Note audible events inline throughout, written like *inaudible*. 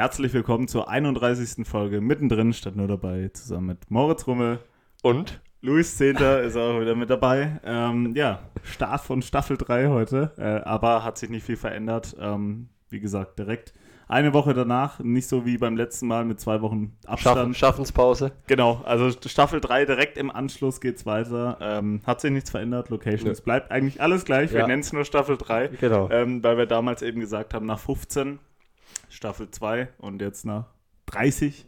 Herzlich willkommen zur 31. Folge mittendrin, statt nur dabei, zusammen mit Moritz Rummel und Luis Zehnter ist auch wieder mit dabei. Ähm, ja, Start von Staffel 3 heute, äh, aber hat sich nicht viel verändert. Ähm, wie gesagt, direkt eine Woche danach, nicht so wie beim letzten Mal mit zwei Wochen Abstand. Schaffen, Schaffenspause. Genau, also Staffel 3 direkt im Anschluss geht's weiter. Ähm, hat sich nichts verändert, Locations Nö. bleibt eigentlich alles gleich. Wir Ja. nennen es nur Staffel 3, Genau. ähm, weil wir damals eben gesagt haben, nach 15 Staffel 2 und jetzt nach 30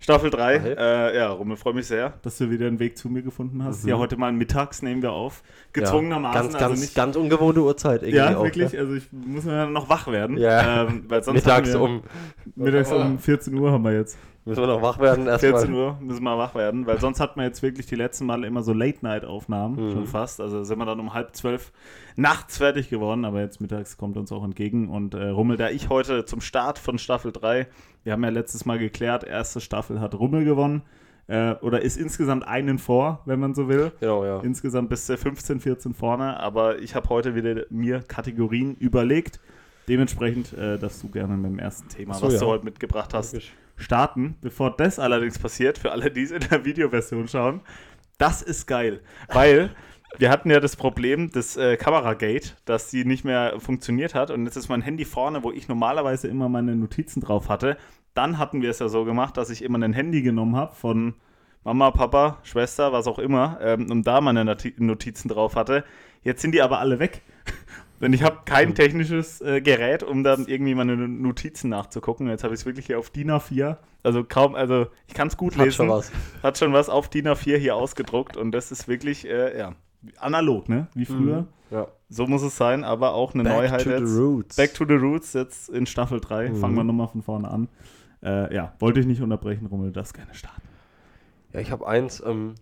Staffel 3. Okay. Äh, ja, Rummel, freue mich sehr, dass du wieder einen Weg zu mir gefunden hast. Mhm. Ja, heute mal mittags nehmen wir auf. Gezwungenermaßen. Ganz, also ganz, nicht, ganz ungewohnte Uhrzeit irgendwie ja, auch. wirklich. Ne? Also ich muss ja noch wach werden. Ja. Ähm, weil sonst Mittags wir, um. Mittags um 14 Uhr haben wir jetzt. Müssen wir noch wach werden 14 erstmal. Uhr müssen wir wach werden, weil sonst hat man jetzt wirklich die letzten Male immer so Late-Night-Aufnahmen, Mhm. schon fast. Also sind wir dann um halb zwölf nachts fertig geworden, aber jetzt mittags kommt uns auch entgegen. Und äh, Rummel, da ich heute zum Start von Staffel 3, wir haben ja letztes Mal geklärt, erste Staffel hat Rummel gewonnen. Äh, oder ist insgesamt einen vor, wenn man so will. Genau, ja. Insgesamt bist du 15, 14 vorne, aber ich habe heute wieder mir Kategorien überlegt. Dementsprechend äh, darfst du gerne mit dem ersten Thema, so, was ja. du heute mitgebracht hast, Logisch. starten. Bevor das allerdings passiert, für alle, die es in der Videoversion schauen, das ist geil. Weil wir hatten ja das Problem des äh, Kameragate, dass die nicht mehr funktioniert hat. Und jetzt ist mein Handy vorne, wo ich normalerweise immer meine Notizen drauf hatte. Dann hatten wir es ja so gemacht, dass ich immer ein Handy genommen habe von Mama, Papa, Schwester, was auch immer, ähm, und da meine Noti- Notizen drauf hatte. Jetzt sind die aber alle weg. *laughs* Denn ich habe kein technisches äh, Gerät, um dann irgendwie meine Notizen nachzugucken. Jetzt habe ich es wirklich hier auf DIN A4. Also kaum, also ich kann es gut Hat lesen. schon was. Hat schon was auf DIN A4 hier ausgedruckt und das ist wirklich, äh, ja, analog, ne? Wie früher. Ja. So muss es sein, aber auch eine Back Neuheit to jetzt. the roots. Back to the Roots jetzt in Staffel 3. Mhm. Fangen wir nochmal von vorne an. Äh, ja, wollte ich nicht unterbrechen, Rummel, das gerne starten. Ja, ich habe eins, ähm,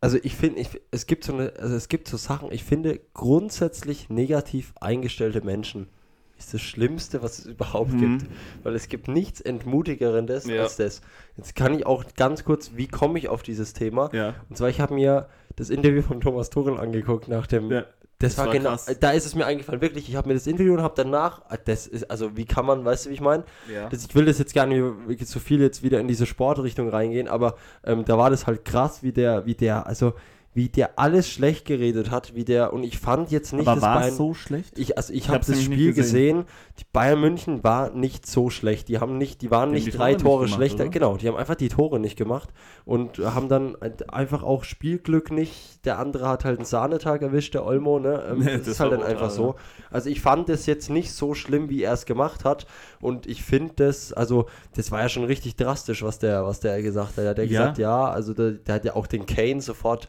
also ich finde, ich, es gibt so eine, also es gibt so Sachen, ich finde grundsätzlich negativ eingestellte Menschen ist das Schlimmste, was es überhaupt Mhm. gibt. Weil es gibt nichts Entmutigerendes Ja. als das. Jetzt kann ich auch ganz kurz, wie komme ich auf dieses Thema? Ja. Und zwar, ich habe mir das Interview von Thomas Tuchel angeguckt nach dem. Ja, das, das war, war genau. krass. Da ist es mir eingefallen, wirklich. Ich habe mir das Interview und habe danach. ah, Das ist, also, wie kann man, weißt du, wie ich meine? ja. Das, ich will das jetzt gar nicht so viel jetzt wieder in diese Sportrichtung reingehen, aber ähm, da war das halt krass, wie der, wie der, also wie der alles schlecht geredet hat, wie der, und ich fand jetzt nicht, aber war Bayern, es so schlecht? ich, also ich Ich habe das nicht Spiel gesehen. gesehen. die Bayern München war nicht so schlecht, die haben nicht, die waren Die nicht die drei Tore nicht Tore gemacht, schlechter, oder? genau, die haben einfach die Tore nicht gemacht und haben dann einfach auch Spielglück nicht, der andere hat halt einen Sahnetag erwischt, der Olmo, ne, *laughs* ähm, Nee, das, das ist halt dann einfach so. Also ich fand das jetzt nicht so schlimm, wie er es gemacht hat. Und ich finde das, also das war ja schon richtig drastisch, was der, was der gesagt hat. Er hat ja Ja. gesagt, ja, also der, der hat ja auch den Kane sofort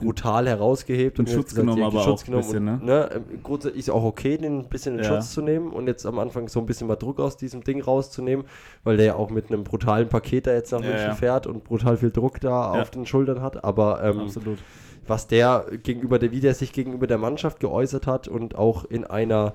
brutal herausgehebt In und hat Schutz genommen, ja, aber Schutz auch ein genommen bisschen, und, ne? ähm, Gut, ist auch okay, den ein bisschen in Ja. Schutz zu nehmen und jetzt am Anfang so ein bisschen mal Druck aus diesem Ding rauszunehmen, weil der ja auch mit einem brutalen Paket da jetzt nach Ja, München ja. fährt und brutal viel Druck da Ja. auf den Schultern hat. Aber ähm, Absolut. was der gegenüber der, wie der sich gegenüber der Mannschaft geäußert hat und auch in einer,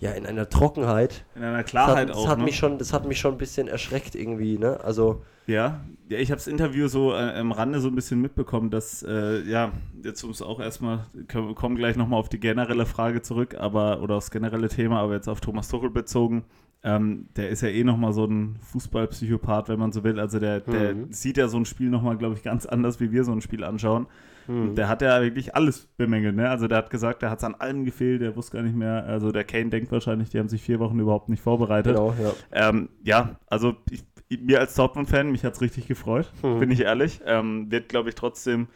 ja, in einer Trockenheit. In einer Das Klarheit hat, auch. das hat ne? mich schon, das hat mich schon ein bisschen erschreckt irgendwie, ne? Also, Ja, ja ich habe das Interview so äh, am Rande so ein bisschen mitbekommen, dass, äh, ja, jetzt muss auch erstmal, wir kommen gleich nochmal auf die generelle Frage zurück, aber, oder aufs generelle Thema, aber jetzt auf Thomas Tuchel bezogen. Ähm, der ist ja eh nochmal so ein Fußballpsychopath, wenn man so will. Also der, der Mhm. sieht ja so ein Spiel nochmal, glaube ich, ganz anders, wie wir so ein Spiel anschauen. hm. Der hat ja wirklich alles bemängelt, ne? Also der hat gesagt, der hat es an allem gefehlt, der wusste gar nicht mehr, also der Kane denkt wahrscheinlich, die haben sich vier Wochen überhaupt nicht vorbereitet. genau, ja. Ähm, ja, also ich- mir als Dortmund-Fan, mich hat es richtig gefreut, Mhm. bin ich ehrlich. Ähm, wird, glaube ich, trotzdem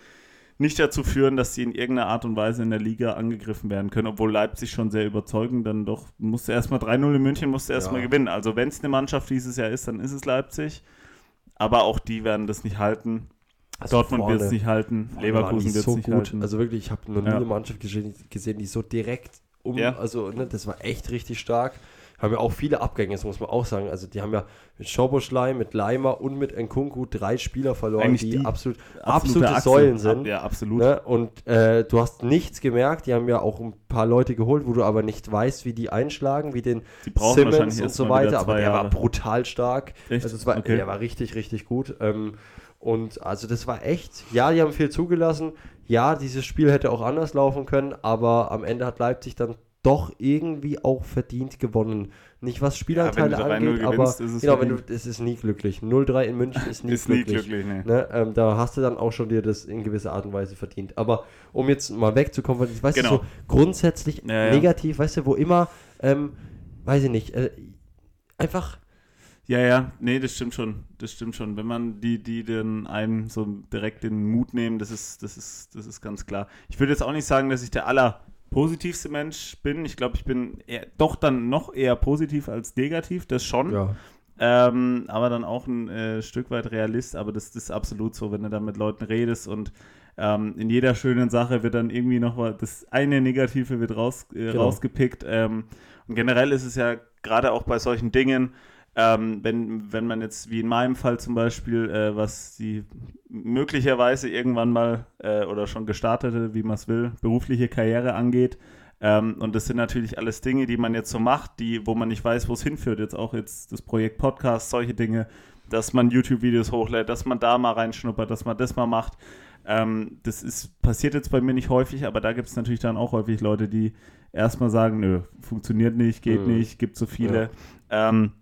nicht dazu führen, dass sie in irgendeiner Art und Weise in der Liga angegriffen werden können, obwohl Leipzig schon sehr überzeugend, dann doch musste erstmal 3-0 in München, musste erstmal Ja. gewinnen. Also wenn es eine Mannschaft dieses Jahr ist, dann ist es Leipzig. Aber auch die werden das nicht halten. Also Dortmund wird es nicht halten, Leverkusen wird es so nicht gut. halten. Also wirklich, ich habe noch nie Ja. eine Mannschaft gesehen, gesehen, die so direkt um, Ja. also ne, das war echt richtig stark. Haben ja auch viele Abgänge, das muss man auch sagen. Also die haben ja mit Schoboschlei, mit Leimer und mit Nkunku drei Spieler verloren, Eigentlich die, die absolut, Absolute absolute. Säulen sind. Ja, absolut. Ne? Und äh, du hast nichts gemerkt. Die haben ja auch ein paar Leute geholt, wo du aber nicht weißt, wie die einschlagen, wie den Simmons und so weiter. Aber der war Jahre. brutal stark. Echt? Also es war, Okay. der war richtig, richtig gut. Ähm, und also das war echt, ja, die haben viel zugelassen. Ja, dieses Spiel hätte auch anders laufen können, aber am Ende hat Leipzig dann doch irgendwie auch verdient gewonnen. nicht was Spielanteile Ja, wenn du 3-0 angeht, aber gewinnst, genau, wenn du, es ist nie glücklich. 0-3 in München ist nie Ist nie glücklich. glücklich, ne. Ähm, da hast du dann auch schon dir das in gewisser Art und Weise verdient. Aber um jetzt mal wegzukommen, weil ich weiß Genau. so grundsätzlich Ja, ja. negativ, weißt du, wo immer, ähm, weiß ich nicht, äh, einfach, Ja, ja, nee, das stimmt schon. Das stimmt schon. Wenn man die, die dann einem so direkt den Mut nehmen, das ist, das ist, das ist ganz klar. Ich würde jetzt auch nicht sagen, dass ich der allerpositivste Mensch bin. Ich glaube, ich bin eher, doch dann noch eher positiv als negativ, das schon. ja, Ähm, aber dann auch ein äh, Stück weit Realist, aber das, das ist absolut so, wenn du dann mit Leuten redest und ähm, in jeder schönen Sache wird dann irgendwie noch mal das eine Negative wird raus, äh, Genau. rausgepickt. Ähm, und generell ist es ja gerade auch bei solchen Dingen, ähm, wenn, wenn man jetzt, wie in meinem Fall zum Beispiel, äh, was die möglicherweise irgendwann mal äh, oder schon gestartete, wie man es will, berufliche Karriere angeht, ähm, und das sind natürlich alles Dinge, die man jetzt so macht, die, wo man nicht weiß, wo es hinführt. Jetzt auch jetzt das Projekt Podcast, solche Dinge, dass man YouTube-Videos hochlädt, dass man da mal reinschnuppert, dass man das mal macht. Ähm, das ist, passiert jetzt bei mir nicht häufig, aber da gibt es natürlich dann auch häufig Leute, die erstmal sagen, nö, funktioniert nicht, geht Mhm. nicht, gibt so viele. Ähm,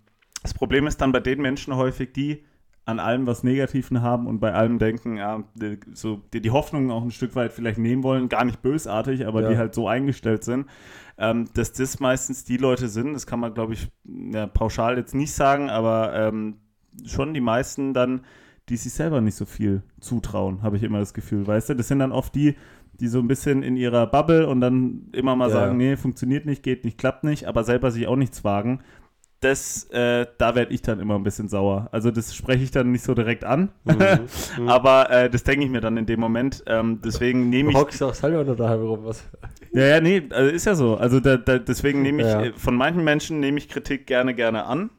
das Problem ist dann bei den Menschen häufig, die an allem was Negativen haben und bei allem denken, ja, die, so die, die Hoffnung auch ein Stück weit vielleicht nehmen wollen, gar nicht bösartig, aber Ja. die halt so eingestellt sind, ähm, dass das meistens die Leute sind, das kann man, glaube ich, ja, pauschal jetzt nicht sagen, aber ähm, schon die meisten dann, die sich selber nicht so viel zutrauen, habe ich immer das Gefühl, weißt du? Das sind dann oft die, die so ein bisschen in ihrer Bubble und dann immer mal Ja. sagen, nee, funktioniert nicht, geht nicht, klappt nicht, aber selber sich auch nichts wagen. Das, äh, da werde ich dann immer ein bisschen sauer. Also das spreche ich dann nicht so direkt an, Mhm. *laughs* aber äh, das denke ich mir dann in dem Moment. Ähm, deswegen nehme Du ich hockst auch selber nur daheim rum, was? ja, ja, nee, also ist ja so. Also da, da, deswegen nehme ich, Ja. äh, von manchen Menschen nehme ich Kritik gerne, gerne an,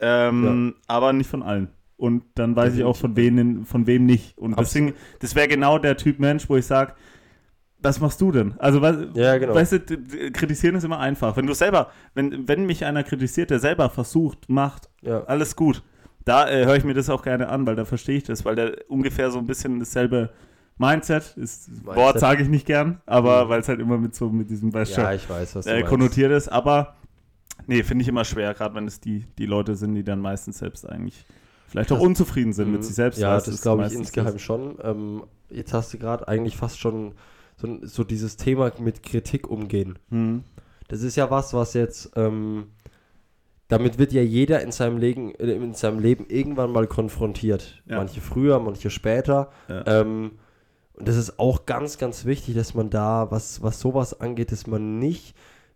ähm, aber nicht von allen. Und dann weiß ich auch, von wem, von wem nicht. Und deswegen, das wäre genau der Typ Mensch, wo ich sage, was machst du denn? Also, was, Ja, genau. weißt du, kritisieren ist immer einfach. Wenn du selber, wenn, wenn mich einer kritisiert, der selber versucht, macht, Ja. alles gut. Da äh, höre ich mir das auch gerne an, weil da verstehe ich das, weil der ungefähr so ein bisschen dasselbe Mindset ist. Mindset. Wort sage ich nicht gern, aber Mhm. weil es halt immer mit so mit diesem, weißt Ja, ich weiß, was äh, konnotiert ist. Aber nee, finde ich immer schwer, gerade wenn es die, die Leute sind, die dann meistens selbst eigentlich vielleicht auch Das- unzufrieden sind mit Mhm. sich selbst. Ja, du, das glaube ich insgeheim das. schon. Ähm, jetzt hast du gerade eigentlich fast schon so, so dieses Thema mit Kritik umgehen. Mhm. Das ist ja was, was jetzt, ähm, damit wird ja jeder in seinem, Leben, äh, in seinem Leben irgendwann mal konfrontiert. Ja. Manche früher, manche später. Ja. Ähm, und das ist auch ganz, ganz wichtig, dass man da, was, was sowas angeht, dass man nicht,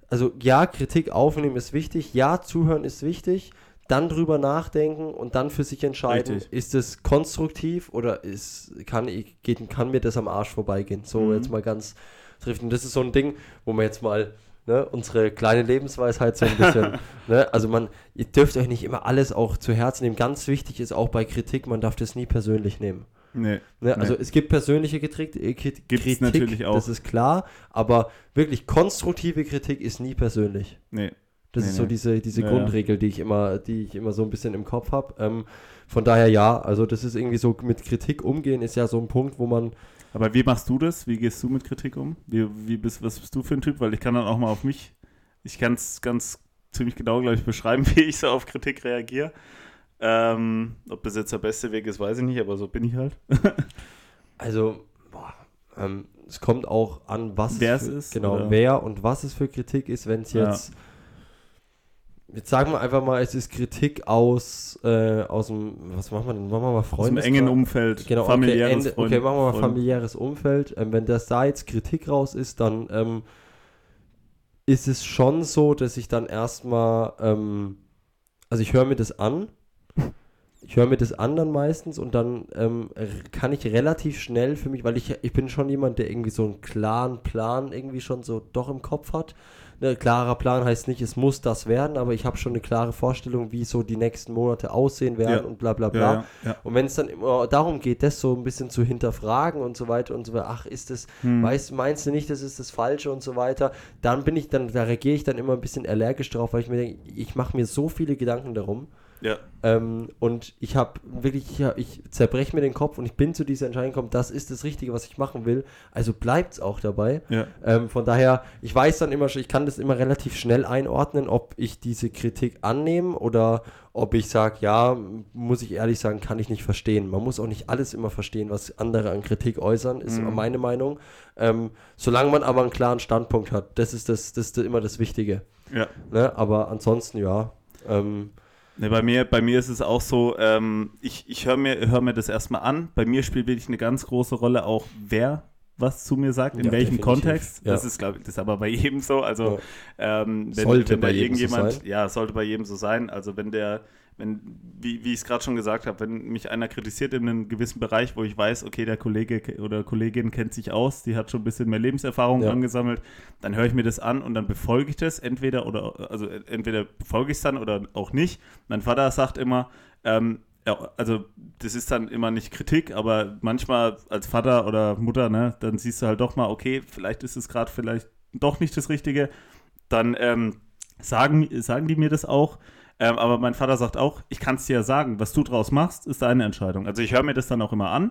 also ja, Kritik aufnehmen ist wichtig, ja, zuhören ist wichtig, dann drüber nachdenken und dann für sich entscheiden, Richtig. ist es konstruktiv oder ist, kann, ich- geht, kann mir das am Arsch vorbeigehen. So Mhm. jetzt mal ganz trifft. Und das ist so ein Ding, wo man jetzt mal ne, unsere kleine Lebensweisheit so ein bisschen, *laughs* ne, also man, ihr dürft euch nicht immer alles auch zu Herzen nehmen. Ganz wichtig ist auch bei Kritik, man darf das nie persönlich nehmen. Nee. Ne, also Nee. es gibt persönliche Kritik, äh, Gibt's Kritik, natürlich auch. das ist klar, aber wirklich konstruktive Kritik ist nie persönlich. Nee. Das Nee, ist so nee. diese, diese ja. Grundregel, die ich immer, die ich immer so ein bisschen im Kopf habe. Ähm, von daher ja, also das ist irgendwie so mit Kritik umgehen ist ja so ein Punkt, wo man Aber wie machst du das? Wie gehst du mit Kritik um? Wie, wie bist, was bist du für ein Typ? Weil ich kann dann auch mal auf mich, ich kann es ganz ziemlich genau, glaube ich, beschreiben, *laughs* wie ich so auf Kritik reagiere. Ähm, ob das jetzt der beste Weg ist, weiß ich nicht, aber so bin ich halt. *laughs* Also, boah, ähm, es kommt auch an, was Wer für, es ist, Genau, oder? wer und was es für Kritik ist, wenn es Ja. Jetzt. Sagen wir einfach mal, es ist Kritik aus, äh, aus dem, was machen wir denn? Machen wir mal Aus einem Freundes engen Umfeld, Genau, familiäres okay, Ende, Freund- okay, machen wir mal Freund- familiäres Umfeld. Ähm, wenn das da jetzt Kritik raus ist, dann ähm, ist es schon so, dass ich dann erstmal, ähm, also ich höre mir das an. Ich höre mir das an dann meistens und dann ähm, kann ich relativ schnell für mich, weil ich, ich bin schon jemand, der irgendwie so einen klaren Plan irgendwie schon so doch im Kopf hat. Ne, klarer Plan heißt nicht, es muss das werden, aber ich habe schon eine klare Vorstellung, wie so die nächsten Monate aussehen werden Ja. und bla bla bla. Ja, ja. Und wenn es dann immer darum geht, das so ein bisschen zu hinterfragen und so weiter und so weiter, ach, ist das, Hm. weißt, meinst du nicht, das ist das Falsche und so weiter, dann bin ich dann, da reagiere ich dann immer ein bisschen allergisch drauf, weil ich mir denke, ich mache mir so viele Gedanken darum. Ja. Ähm, und ich habe wirklich, ich, ich zerbreche mir den Kopf und ich bin zu dieser Entscheidung gekommen, das ist das Richtige, was ich machen will. Also bleibt es auch dabei. ja. Ähm, von daher, ich weiß dann immer schon, ich kann das immer relativ schnell einordnen, ob ich diese Kritik annehme oder ob ich sage, ja, muss ich ehrlich sagen, kann ich nicht verstehen. Man muss auch nicht alles immer verstehen, was andere an Kritik äußern, ist Mhm. meine Meinung. Ähm, solange man aber einen klaren Standpunkt hat, das ist, das, das ist immer das Wichtige. Ja. Ne? Aber ansonsten, ja. Ähm, Ne, bei, mir, bei mir ist es auch so, ähm, ich, ich höre mir, hör mir das erstmal an. Bei mir spielt wirklich eine ganz große Rolle auch, wer was zu mir sagt, in Ja, welchem definitiv. Kontext. Ja. Das ist, glaube ich, das ist aber bei jedem so. Also ähm, wenn, Sollte wenn bei da jedem so irgendjemand, sein. ja, sollte bei jedem so sein. Also wenn der, wenn, wie, wie ich es gerade schon gesagt habe, wenn mich einer kritisiert in einem gewissen Bereich, wo ich weiß, okay, der Kollege oder Kollegin kennt sich aus, die hat schon ein bisschen mehr Lebenserfahrung Ja. angesammelt, dann höre ich mir das an und dann befolge ich das entweder oder also entweder befolge ich es dann oder auch nicht. Mein Vater sagt immer, ähm, ja, also das ist dann immer nicht Kritik, aber manchmal als Vater oder Mutter, ne, dann siehst du halt doch mal, okay, vielleicht ist es gerade vielleicht doch nicht das Richtige. Dann ähm, sagen, sagen die mir das auch. Ähm, aber mein Vater sagt auch, ich kann es dir ja sagen, was du draus machst, ist deine Entscheidung. Also ich höre mir das dann auch immer an,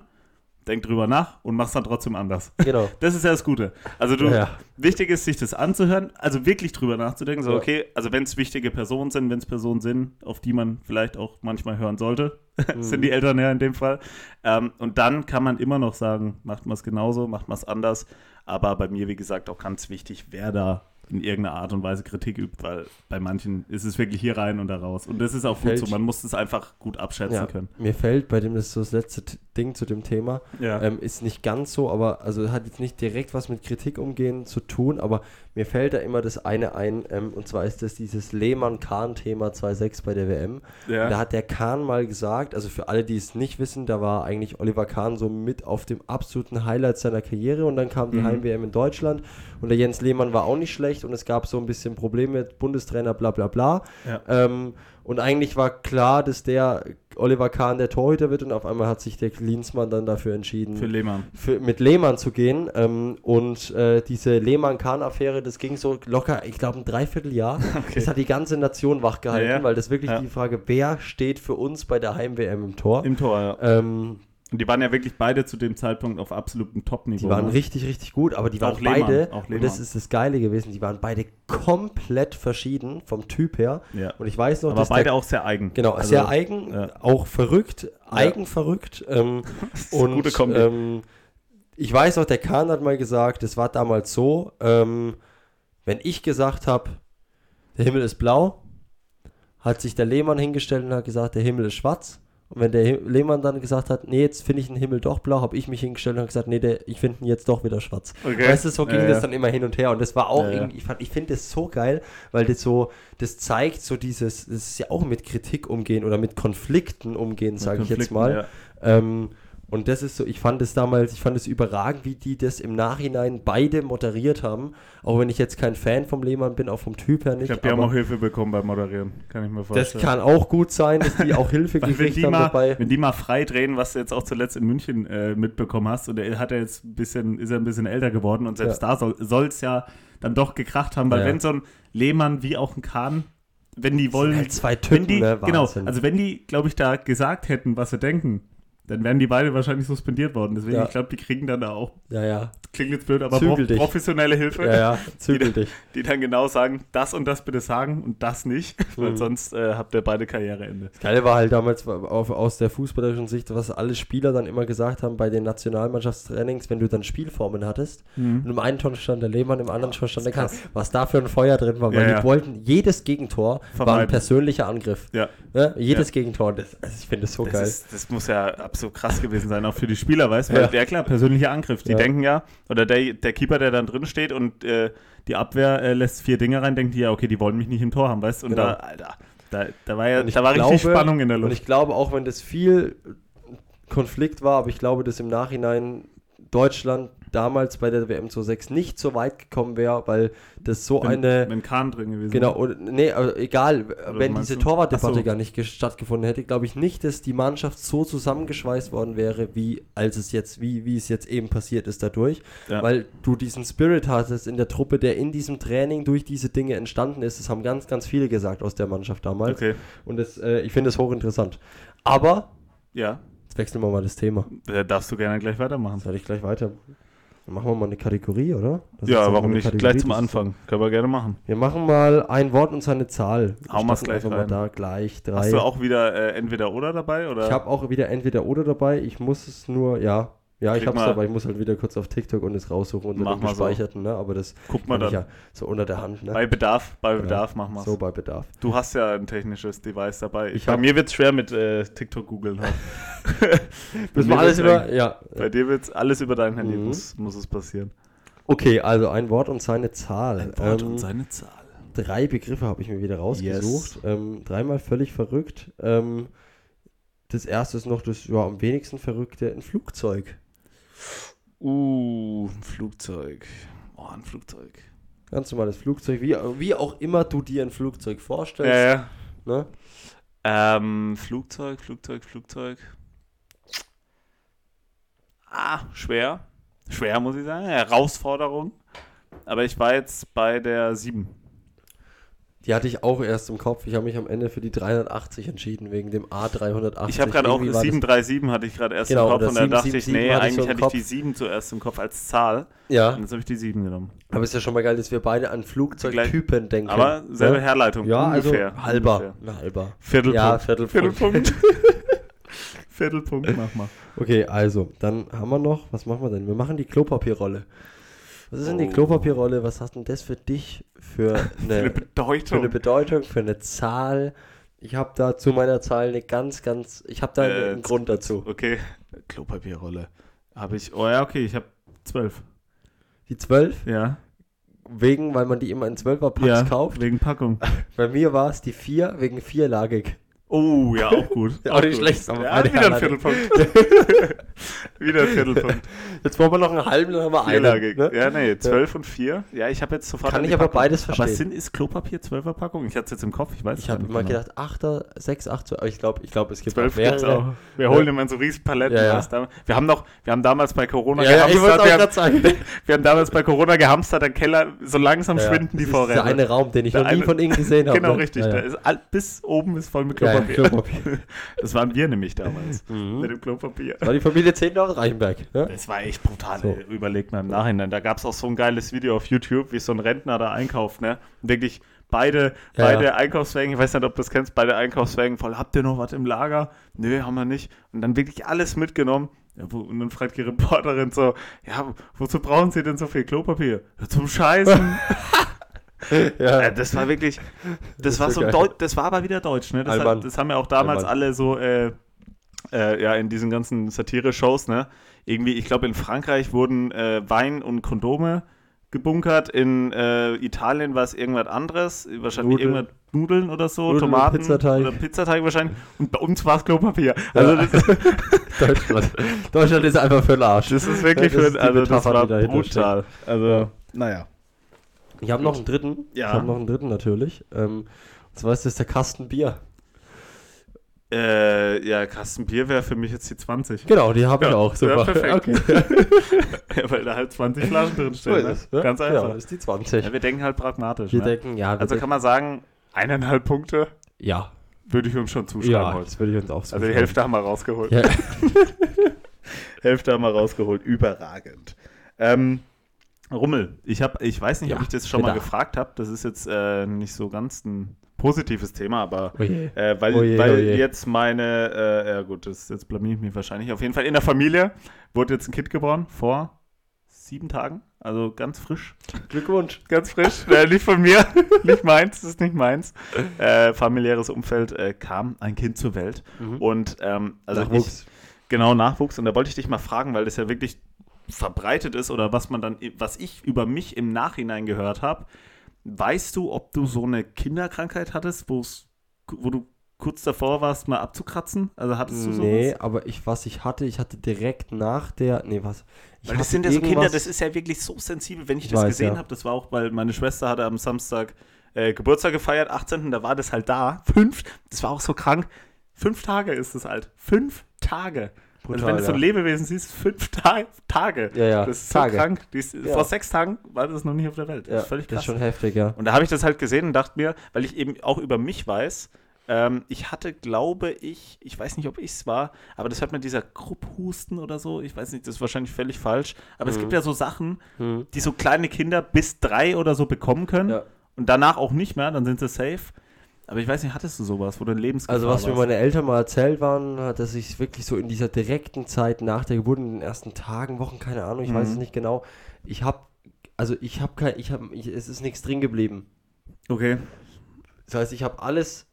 denk drüber nach und mach's dann trotzdem anders. genau. *laughs* Das ist ja das Gute. Also du, Ja. wichtig ist, sich das anzuhören, also wirklich drüber nachzudenken, so Ja. okay, also wenn es wichtige Personen sind, wenn es Personen sind, auf die man vielleicht auch manchmal hören sollte, *laughs* sind die Eltern ja in dem Fall. Ähm, und dann kann man immer noch sagen, macht man es genauso, macht man es anders. Aber bei mir, wie gesagt, auch ganz wichtig, wer da in irgendeiner Art und Weise Kritik übt, weil bei manchen ist es wirklich hier rein und da raus. Und das ist auch gut Fällt- so, man muss es einfach gut abschätzen Ja, können. mir fällt, bei dem das ist so das letzte Ding zu dem Thema, Ja. ähm, ist nicht ganz so, aber also hat jetzt nicht direkt was mit Kritik umgehen zu tun, aber mir fällt da immer das eine ein, ähm, und zwar ist das dieses Lehmann-Kahn-Thema 2.6 bei der WM. ja. Da hat der Kahn mal gesagt, also für alle, die es nicht wissen, da war eigentlich Oliver Kahn so mit auf dem absoluten Highlight seiner Karriere und dann kam die Mhm. Heim-WM in Deutschland und der Jens Lehmann war auch nicht schlecht und es gab so ein bisschen Probleme mit Bundestrainer, bla bla bla. Ja. Ähm, und eigentlich war klar, dass der Oliver Kahn der Torhüter wird und auf einmal hat sich der Klinsmann dann dafür entschieden, Für Lehmann. für, mit Lehmann zu gehen. Ähm, und äh, diese Lehmann-Kahn-Affäre, das ging so locker, ich glaube, ein Dreivierteljahr. *laughs* Das hat die ganze Nation wachgehalten, Ja, ja. weil das wirklich Ja. die Frage, wer steht für uns bei der Heim-WM im Tor? Im Tor, ja. ähm, Und die waren ja wirklich beide zu dem Zeitpunkt auf absolutem Top-Niveau. die waren ne? richtig, richtig gut, aber die waren Auch Lehmann, beide, auch und das ist das Geile gewesen, die waren beide komplett verschieden vom Typ her. Ja. Und ich weiß noch, Aber dass beide der, auch sehr eigen. Genau, Also, sehr eigen, ja. auch verrückt, eigenverrückt. Ähm, *laughs* ist eine und gute Kombi. Ähm, ich weiß auch, der Kahn hat mal gesagt, es war damals so, ähm, wenn ich gesagt habe, der Himmel ist blau, hat sich der Lehmann hingestellt und hat gesagt, der Himmel ist schwarz. Und wenn der Lehmann dann gesagt hat, nee, jetzt finde ich den Himmel doch blau, habe ich mich hingestellt und gesagt, nee, der, ich finde ihn jetzt doch wieder schwarz. Okay. Weißt du, so ging Ja, das ja. dann immer hin und her. Und das war auch Ja, irgendwie, ich, fand- ich finde das so geil, weil das so, das zeigt so dieses, das ist ja auch mit Kritik umgehen oder mit Konflikten umgehen, sage ich jetzt mal. ja. Ähm, und das ist so, ich fand es damals, ich fand es überragend, wie die das im Nachhinein beide moderiert haben. Auch wenn ich jetzt kein Fan vom Lehmann bin, auch vom Typ her Ich nicht. glaube, die haben aber auch Hilfe bekommen beim Moderieren. Kann ich mir das vorstellen. kann auch gut sein, dass die auch Hilfe *laughs* wenn gekriegt die, haben mal, dabei. wenn die mal frei drehen, was du jetzt auch zuletzt in München äh, mitbekommen hast, und er hat er jetzt ein bisschen, ist er ein bisschen älter geworden und selbst da soll es ja dann doch gekracht haben, weil Ja. wenn so ein Lehmann wie auch ein Kahn, wenn die wollen, halt zwei wenn Typen, die, ne? genau, also wenn die, glaube ich, da gesagt hätten, was sie denken, dann wären die beide wahrscheinlich suspendiert worden. Deswegen, Ja. ich glaube, die kriegen dann da auch, ja, ja, klingt jetzt blöd, aber Zügel dich. professionelle Hilfe. ja, ja, zügel dich. die dann genau sagen, das und das bitte sagen und das nicht, *laughs* weil Mhm. sonst äh, habt ihr beide Karriereende. Das Geile war halt damals auf, aus der fußballerischen Sicht, was alle Spieler dann immer gesagt haben bei den Nationalmannschaftstrainings, wenn du dann Spielformen hattest. Und im einen Tor stand der Lehmann, im anderen Tor stand der Kahn. krass. Was da für ein Feuer drin war, weil Ja, die wollten, jedes Gegentor war ein Vermeiden. persönlicher Angriff. Ja. Ne? Jedes. Gegentor, das, also ich finde das so Das, geil. ist, das muss ja absolut krass gewesen sein, auch für die Spieler, weißt du? Weil, Ja. ja. klar, persönlicher Angriff. Die Ja. denken ja, oder der, der Keeper, der dann drin steht und äh, die Abwehr äh, lässt vier Dinge rein, denkt die ja, okay, die wollen mich nicht im Tor haben, weißt du? Und Genau. da, Alter, da, da war ja Und ich da war richtig glaube- Spannung in der Und Luft. ich glaube, auch wenn das viel Konflikt war, aber ich glaube, dass im Nachhinein Deutschland damals bei der WM 26 nicht so weit gekommen wäre, weil das so wenn, eine wenn Kahn drin gewesen Genau, und, nee, aber egal, wenn meinst diese? Torwartdebatte so. gar nicht ge- stattgefunden hätte, glaube ich nicht, dass die Mannschaft so zusammengeschweißt worden wäre, wie als es jetzt, wie, wie es jetzt eben passiert ist dadurch. Ja. Weil du diesen Spirit hattest in der Truppe, der in diesem Training durch diese Dinge entstanden ist. Das haben ganz, ganz viele gesagt aus der Mannschaft damals. Okay, Und das, äh, ich finde das hochinteressant. Aber, ja, jetzt wechseln wir mal das Thema. da darfst du gerne gleich weitermachen. Das werde ich gleich weiter. Dann machen wir mal eine Kategorie, oder? Das Ja, warum nicht? Kategorie, Gleich zum Anfang. Können wir gerne machen. Wir machen mal ein Wort und seine Zahl. Wir Hauen wir's starten gleich einfach mal rein. da gleich drei. Hast du auch wieder äh, entweder oder dabei? Oder? Ich habe auch wieder entweder oder dabei. Ich muss es nur, ja. Ja, ich hab's mal- dabei. Ich muss halt wieder kurz auf TikTok und es raussuchen unter Mach dem mal so. gespeicherten, ne? Aber das Guck mal dann. ja so unter der Hand, ne? Bei Bedarf, bei Ja. Bedarf machen wir so bei Bedarf. Du hast ja ein technisches Device dabei. Ich bei hab- mir wird es schwer mit äh, TikTok googeln. *laughs* Halt. Müssen wir alles wird's über, ja. Bei dir wird es alles über dein Handy, Mhm. muss, muss es passieren. Okay, also ein Wort und seine Zahl. Ähm, seine Zahl. drei Begriffe habe ich mir wieder rausgesucht. Ähm, dreimal völlig verrückt. Ähm, das erste ist noch das ja, am wenigsten verrückte, ein Flugzeug. Uh, ein Flugzeug. Oh, ein Flugzeug. Ganz normales Flugzeug, wie, wie auch immer du dir ein Flugzeug vorstellst. Ja, ja. Ne? Ähm, Flugzeug, Flugzeug, Flugzeug. Ah, schwer. Schwer, muss ich sagen. Herausforderung. Aber ich war jetzt bei der 7. Die hatte ich auch erst im Kopf. Ich habe mich am Ende für die 380 entschieden, wegen dem A380. Ich habe gerade auch Irgendwie war das- 737 hatte ich gerade erst Genau, im Kopf und da dachte ich, 777 nee, hatte ich eigentlich hatte Kopf. ich die 7 zuerst im Kopf als Zahl. Ja, Und jetzt habe ich die 7 genommen. aber ist ja schon mal geil, dass wir beide an Flugzeugtypen denken. Aber selbe ja? Herleitung. Ja, ungefähr. also halber. Ungefähr. Na, halber. Viertelpunkt. Ja, Viertelpunkt. Viertelpunkt. *laughs* Viertelpunkt, mach mal. Okay, also, dann haben wir noch, was machen wir denn? Wir machen die Klopapierrolle. Was ist denn die Oh. Klopapierrolle? Was hat denn das für dich für *laughs* Für eine eine, für Bedeutung. eine Bedeutung, für eine Zahl? Ich habe da zu meiner Zahl eine ganz, ganz, ich habe da Äh, einen Grund dazu. Okay. Klopapierrolle. Habe ich. Oh ja, okay, ich habe 12. Die 12, Ja. wegen, weil man die immer in 12er Packs ja, kauft. Wegen Packung. *laughs* Bei mir war es die 4, wegen vierlagig. Oh, ja, auch gut. *laughs* Ja, auch nicht schlecht, aber Ja, wieder ein. Viertelpunkt. *laughs* wieder ein Viertelpunkt. Jetzt wollen wir noch einen halben, dann haben wir einen. Ne? Ja, nee, 12 und 4. Ja, ich habe jetzt sofort. Kann an ich aber Packung. beides Aber verstehen. sind, ist Klopapier 12er Packung? Ich hatte es jetzt im Kopf, ich weiß Ich habe immer genau. gedacht, 8er, 6, 8, aber ich glaube, ich glaub, es gibt 12 auch gibt's mehrere. auch. Wir holen immer so riesen Paletten. Ja, ja. Wir haben noch, wir haben damals bei Corona Ja, ja, gehamstert. auch wir, haben, *laughs* wir haben damals bei Corona gehamstert, der Keller, so langsam Ja, schwinden die das ist Vorräte. Dieser eine Raum, den ich Der noch nie von Ihnen gesehen habe. Genau, ne? richtig. Ja, ja. bis oben ist voll mit Ja, ja, Klopapier. Klopapier. *laughs* Das waren wir nämlich damals. Mhm. Mit dem Klopapier. Das war die Familie Zehnter aus Reichenberg. Ne? Das war echt brutal, So. überlegt mal im Nachhinein. Da gab es auch so ein geiles Video auf YouTube, wie so ein Rentner da einkauft, ne? Wirklich beide, Ja, beide ja. Einkaufswagen, ich weiß nicht, ob du das kennst, beide Einkaufswagen voll, habt ihr noch was im Lager? Nö, haben wir nicht. Und dann wirklich alles mitgenommen. Ja, wo, und dann fragt die Reporterin so, ja, wozu brauchen sie denn so viel Klopapier? Ja, zum Scheißen. *laughs* Ja. Ja, das war wirklich, das, ist war so. Deu das war aber wieder deutsch, ne? Das, hat, das haben ja auch damals Albern. alle so, äh, äh, ja, in diesen ganzen Satire-Shows, ne? Irgendwie, ich glaube, in Frankreich wurden äh, Wein und Kondome gebunkert, in äh, Italien war es irgendwas anderes, wahrscheinlich Nudeln. irgendwas Nudeln oder so, Nudeln Tomaten Pizzateig. oder Pizzateig wahrscheinlich und bei uns war es Klopapier. Also Ja. das, *laughs* Deutschland. Deutschland ist einfach für den Arsch. das ist wirklich das ist für, die also das war brutal. Also, naja. Ich habe noch einen dritten. Ja. Ich habe noch einen dritten natürlich. Ähm, und zwar ist das der Kasten Bier. Äh, ja, Kasten Bier wäre für mich jetzt die 20. Genau, die habe ich Ja, auch. Super. ja, perfekt. Okay. *laughs* Ja, weil da halt 20 Flaschen drin So stehen. ist ne? es. Ne? Ganz Genau, einfach. ist die 20. Ja, wir denken halt pragmatisch. wir ne? denken, ja, wir also denken, kann man sagen, eineinhalb Punkte ja, würde ich uns schon zuschreiben ja, heute. das würde ich uns auch so Also die. Hälfte haben wir rausgeholt. *laughs* Hälfte haben wir rausgeholt. Überragend. Ähm, Rummel, ich, hab, ich weiß nicht, ob Ja, ich das schon mal bitte. gefragt habe. Das ist jetzt äh, nicht so ganz ein positives Thema, aber Oh je. Äh, weil Oh je, weil oh je. jetzt meine, äh, ja gut, das, jetzt blamier ich mich wahrscheinlich. Auf jeden Fall in der Familie wurde jetzt ein Kind geboren vor sieben Tagen. Also ganz frisch. Glückwunsch. Ganz frisch. äh, nicht von mir, *laughs* nicht meins, das ist nicht meins. Äh, familiäres Umfeld äh, kam ein Kind zur Welt. Mhm. Und ähm, also ich, Nachwuchs. genau Nachwuchs. Und da wollte ich dich mal fragen, weil das ja wirklich verbreitet ist oder was man dann, was ich über mich im Nachhinein gehört habe. Weißt du, ob du so eine Kinderkrankheit hattest, wo du kurz davor warst, mal abzukratzen? Also hattest du sowas? Nee, aber ich, was ich hatte, ich hatte direkt nach der, nee, was? Ich Weil das sind ja so Kinder, das ist ja wirklich so sensibel, wenn ich, Ich das weiß, gesehen ja. habe. Das war auch, weil meine Schwester hatte am Samstag äh, Geburtstag gefeiert, 18. Da war das halt da. Fünf, das war auch so krank. Fünf Tage ist es halt. Fünf Tage. Also wenn du so ein. Lebewesen siehst, fünf Ta Tage. Ja, ja, Das ist Tage. so krank. Die ist, Ja. Vor sechs Tagen war das noch nicht auf der Welt. Ja, das ist völlig das krass. ist schon heftig, ja. Und da habe ich das halt gesehen und dachte mir, weil ich eben auch über mich weiß, Ähm, ich hatte, glaube ich, ich weiß nicht, ob ich es war, aber das hat mir dieser Krupphusten oder so. Ich weiß nicht, das ist wahrscheinlich völlig falsch. Aber es Mhm. gibt ja so Sachen, Hm. die so kleine Kinder bis drei oder so bekommen können Ja. und danach auch nicht mehr, dann sind sie safe. Aber ich weiß nicht, hattest du sowas, wo du in Lebensgefahr Also was mir meine Eltern mal erzählt waren, hat, dass ich wirklich so in dieser direkten Zeit nach der Geburt, in den ersten Tagen, Wochen, keine Ahnung, ich weiß Mhm. es nicht genau, ich habe, also ich habe kein, ich habe, es ist nichts drin geblieben. Okay. Das heißt, ich habe alles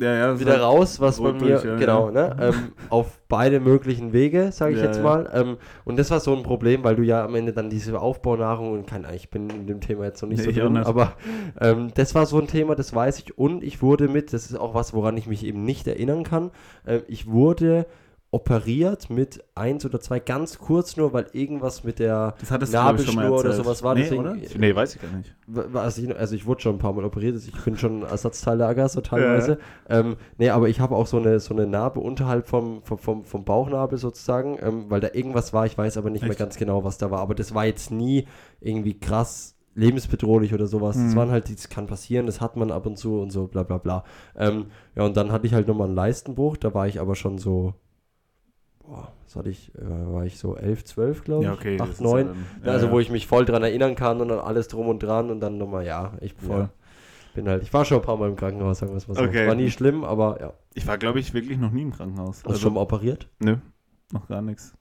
Ja, ja. wieder raus, was man mir, ja, genau, ne, ähm, auf beide möglichen Wege, sage ich jetzt mal. Ähm, und das war so ein Problem, weil du ja am Ende dann diese Aufbaunahrung und kein, ich bin in dem Thema jetzt noch nicht Nee, so drin, nicht. aber ähm, das war so ein Thema, das weiß ich. Und ich wurde mit, das ist auch was, woran ich mich eben nicht erinnern kann, äh, ich wurde operiert mit eins oder zwei, ganz kurz nur, weil irgendwas mit der Das Nabelschnur oder sowas war. Nee, deswegen, oder? Nee, weiß ich gar nicht. also ich, also ich wurde schon ein paar Mal operiert, also ich bin schon Ersatzteillager so teilweise. Ähm, nee, aber ich habe auch so eine, so eine Narbe unterhalb vom, vom, vom, vom Bauchnabel sozusagen, ähm, weil da irgendwas war, ich weiß aber nicht mehr Echt? ganz genau, was da war. Aber das war jetzt nie irgendwie krass lebensbedrohlich oder sowas. Das Mhm. waren halt, das kann passieren, das hat man ab und zu und so, bla bla bla. Ähm, ja, und dann hatte ich halt nochmal einen Leistenbruch, da war ich aber schon so, boah, was hatte ich, äh, war ich so 11, 12, glaube ich, Ja, okay. das 8, ist 9. ja also ja, wo ich mich voll dran erinnern kann und dann alles drum und dran und dann nochmal, ja, ich bin, Voll. bin halt, ich war schon ein paar Mal im Krankenhaus, sagen wir es mal so. Okay. War nie schlimm, aber ja. Ich war, glaube ich, wirklich noch nie im Krankenhaus. Hast du schon mal operiert? Nö, noch gar nichts.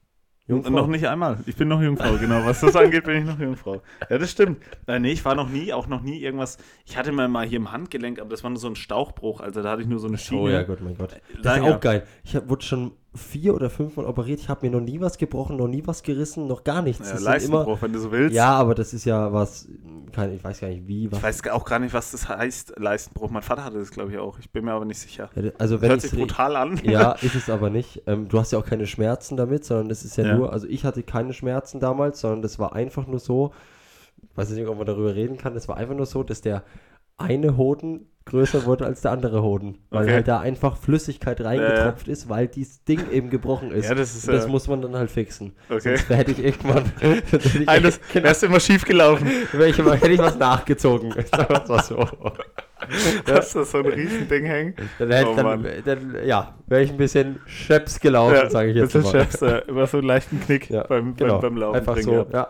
Jungfrau? Noch nicht einmal. Ich bin noch Jungfrau, genau. Was das angeht, bin ich noch Jungfrau. Ja, das stimmt. Äh, nee, ich war noch nie, auch noch nie irgendwas. Ich hatte mir mal hier im Handgelenk, aber das war nur so ein Stauchbruch. Also da hatte ich nur so eine Schiene. Oh ja, Gott, mein Gott. Das Da, ist auch geil. Ich hab, wurde schon vier oder fünfmal operiert. Ich habe mir noch nie was gebrochen, noch nie was gerissen, noch gar nichts. Ja, Das sind immer, Leistenbruch, wenn du so willst. ja, aber das ist ja was, kein, ich weiß gar nicht wie. Was, Ich weiß auch gar nicht, was das heißt, Leistenbruch. Mein Vater hatte das, glaube ich, auch. Ich bin mir aber nicht sicher. Ja, also wenn Hört sich brutal an. *laughs* Ja, *laughs* ist es aber nicht. Ähm, du hast ja auch keine Schmerzen damit, sondern das ist ja, Ja. nur, also ich hatte keine Schmerzen damals, sondern das war einfach nur so, ich weiß nicht, ob man darüber reden kann, das war einfach nur so, dass der eine Hoden größer wurde als der andere Hoden, weil Okay. halt da einfach Flüssigkeit reingetropft ist, weil dieses Ding eben gebrochen ist. Ja, das ist das ja- muss man dann halt fixen. Okay. Sonst hätte ich irgendwann *laughs* hätte ich, Eines, genau, wärst immer schief gelaufen. *laughs* ich, hätte ich was nachgezogen. *laughs* Es mal so. Dass da so ein Riesending hängt. Dann, hätte, Oh dann, dann, ja, wäre ich ein bisschen scheps gelaufen, sage ich jetzt bisschen mal. Chefs, äh, immer so einen leichten Knick Ja, beim, genau. beim, beim Laufen. Einfach so, gehabt. ja.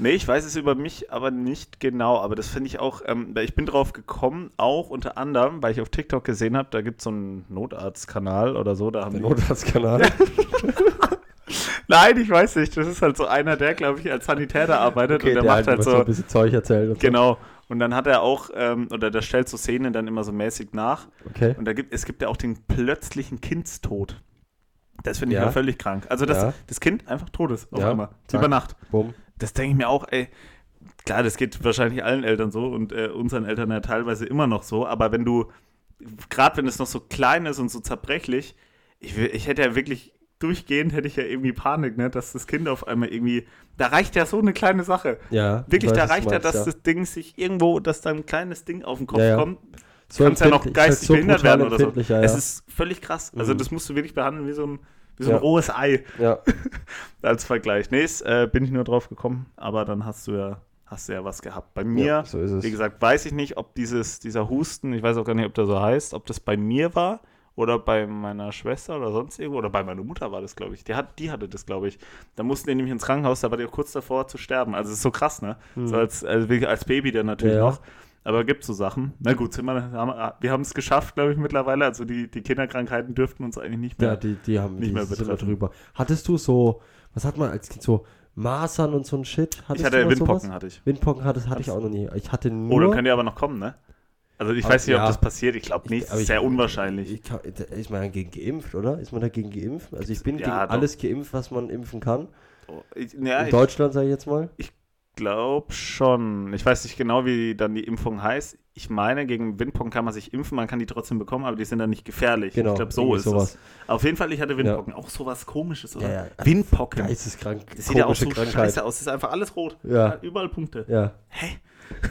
Nee, ich weiß es über mich aber nicht genau. Aber das finde ich auch, ähm, weil ich bin drauf gekommen, auch unter anderem, weil ich auf TikTok gesehen habe, da gibt es so einen Notarztkanal oder so. Da haben Der Notarztkanal. *laughs* Nein, ich weiß nicht. Das ist halt so einer, der, glaube ich, als Sanitär da arbeitet und der, macht halt so. ein bisschen Zeug erzählt. Und Genau. Und dann hat er auch, ähm, oder der stellt so Szenen dann immer so mäßig nach. Okay. Und da gibt, es gibt ja auch den plötzlichen Kindstod. Das finde ich Ja. ja völlig krank. Also, dass Ja. das Kind einfach tot ist auf Ja. einmal. Über Nacht. Bumm. Das denke ich mir auch, ey. Klar, das geht wahrscheinlich allen Eltern so und äh, unseren Eltern ja teilweise immer noch so. Aber wenn du, gerade wenn es noch so klein ist und so zerbrechlich, ich, ich hätte ja wirklich durchgehend, hätte ich ja irgendwie Panik, ne, dass das Kind auf einmal irgendwie, da reicht ja so eine kleine Sache. Ja. ich Wirklich, da reicht ja, dass das Ding sich irgendwo, dass da ein kleines Ding auf den Kopf Ja, ja. kommt. so Kannst ja noch halt geistig so behindert werden oder so. Ja, Es ja. ist völlig krass. Also Mhm. das musst du wirklich behandeln wie so ein, wie so Ja. ein rohes Ei ja. *laughs* als Vergleich. Nee, äh, bin ich nur drauf gekommen, aber dann hast du ja, hast du ja was gehabt. Bei mir, ja, so ist es. wie gesagt, weiß ich nicht, ob dieses, dieser Husten, ich weiß auch gar nicht, ob der so heißt, ob das bei mir war oder bei meiner Schwester oder sonst irgendwo oder bei meiner Mutter war das, glaube ich. Die, hat, die hatte das, glaube ich. Da mussten die nämlich ins Krankenhaus, da war die kurz davor zu sterben. Also es ist so krass, ne? So als, als, als Baby dann natürlich Hm. Ja, ja. noch. Aber gibt so Sachen. Na gut, wir, haben, wir haben es geschafft, glaube ich, mittlerweile. Also die, die Kinderkrankheiten dürften uns eigentlich nicht mehr. Ja, die, die haben nicht die mehr betreffen. drüber. Hattest du so, was hat man als Kind so, Masern und so ein Shit? Hattest ich hatte Windpocken, sowas? hatte ich. Windpocken hattest, hatte ich auch noch nie. Ich hatte nur. Oh, dann können die aber noch kommen, ne? Also ich Aber- weiß nicht, ob ja. das passiert. Ich glaube nicht. Ich- ist sehr ich- unwahrscheinlich. Ich kann, ist man dagegen geimpft, oder? Ist man dagegen geimpft? Also ich bin Ja, gegen doch. alles geimpft, was man impfen kann. Oh, ich, ja, In ich Deutschland, sage ich jetzt mal. Glaube schon. Ich weiß nicht genau, wie dann die Impfung heißt. Ich meine, gegen Windpocken kann man sich impfen, man kann die trotzdem bekommen, aber die sind dann nicht gefährlich. Genau, ich glaube, so ist sowas. es. Auf jeden Fall, ich hatte Windpocken. Auch sowas komisches, oder? Ja, ja. Windpocken. Geisteskrank. Das sieht ja auch so Krankheit. scheiße aus. Das ist einfach alles rot. Ja. Überall Punkte. Ja, Hä?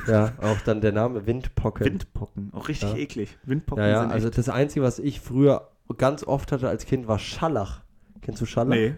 ja, auch dann der Name Windpocken. Windpocken. Auch richtig Ja. eklig. Windpocken ja, ja, sind also echt... das Einzige, was ich früher ganz oft hatte als Kind, war Schallach. Kennst du Schallach? Nee.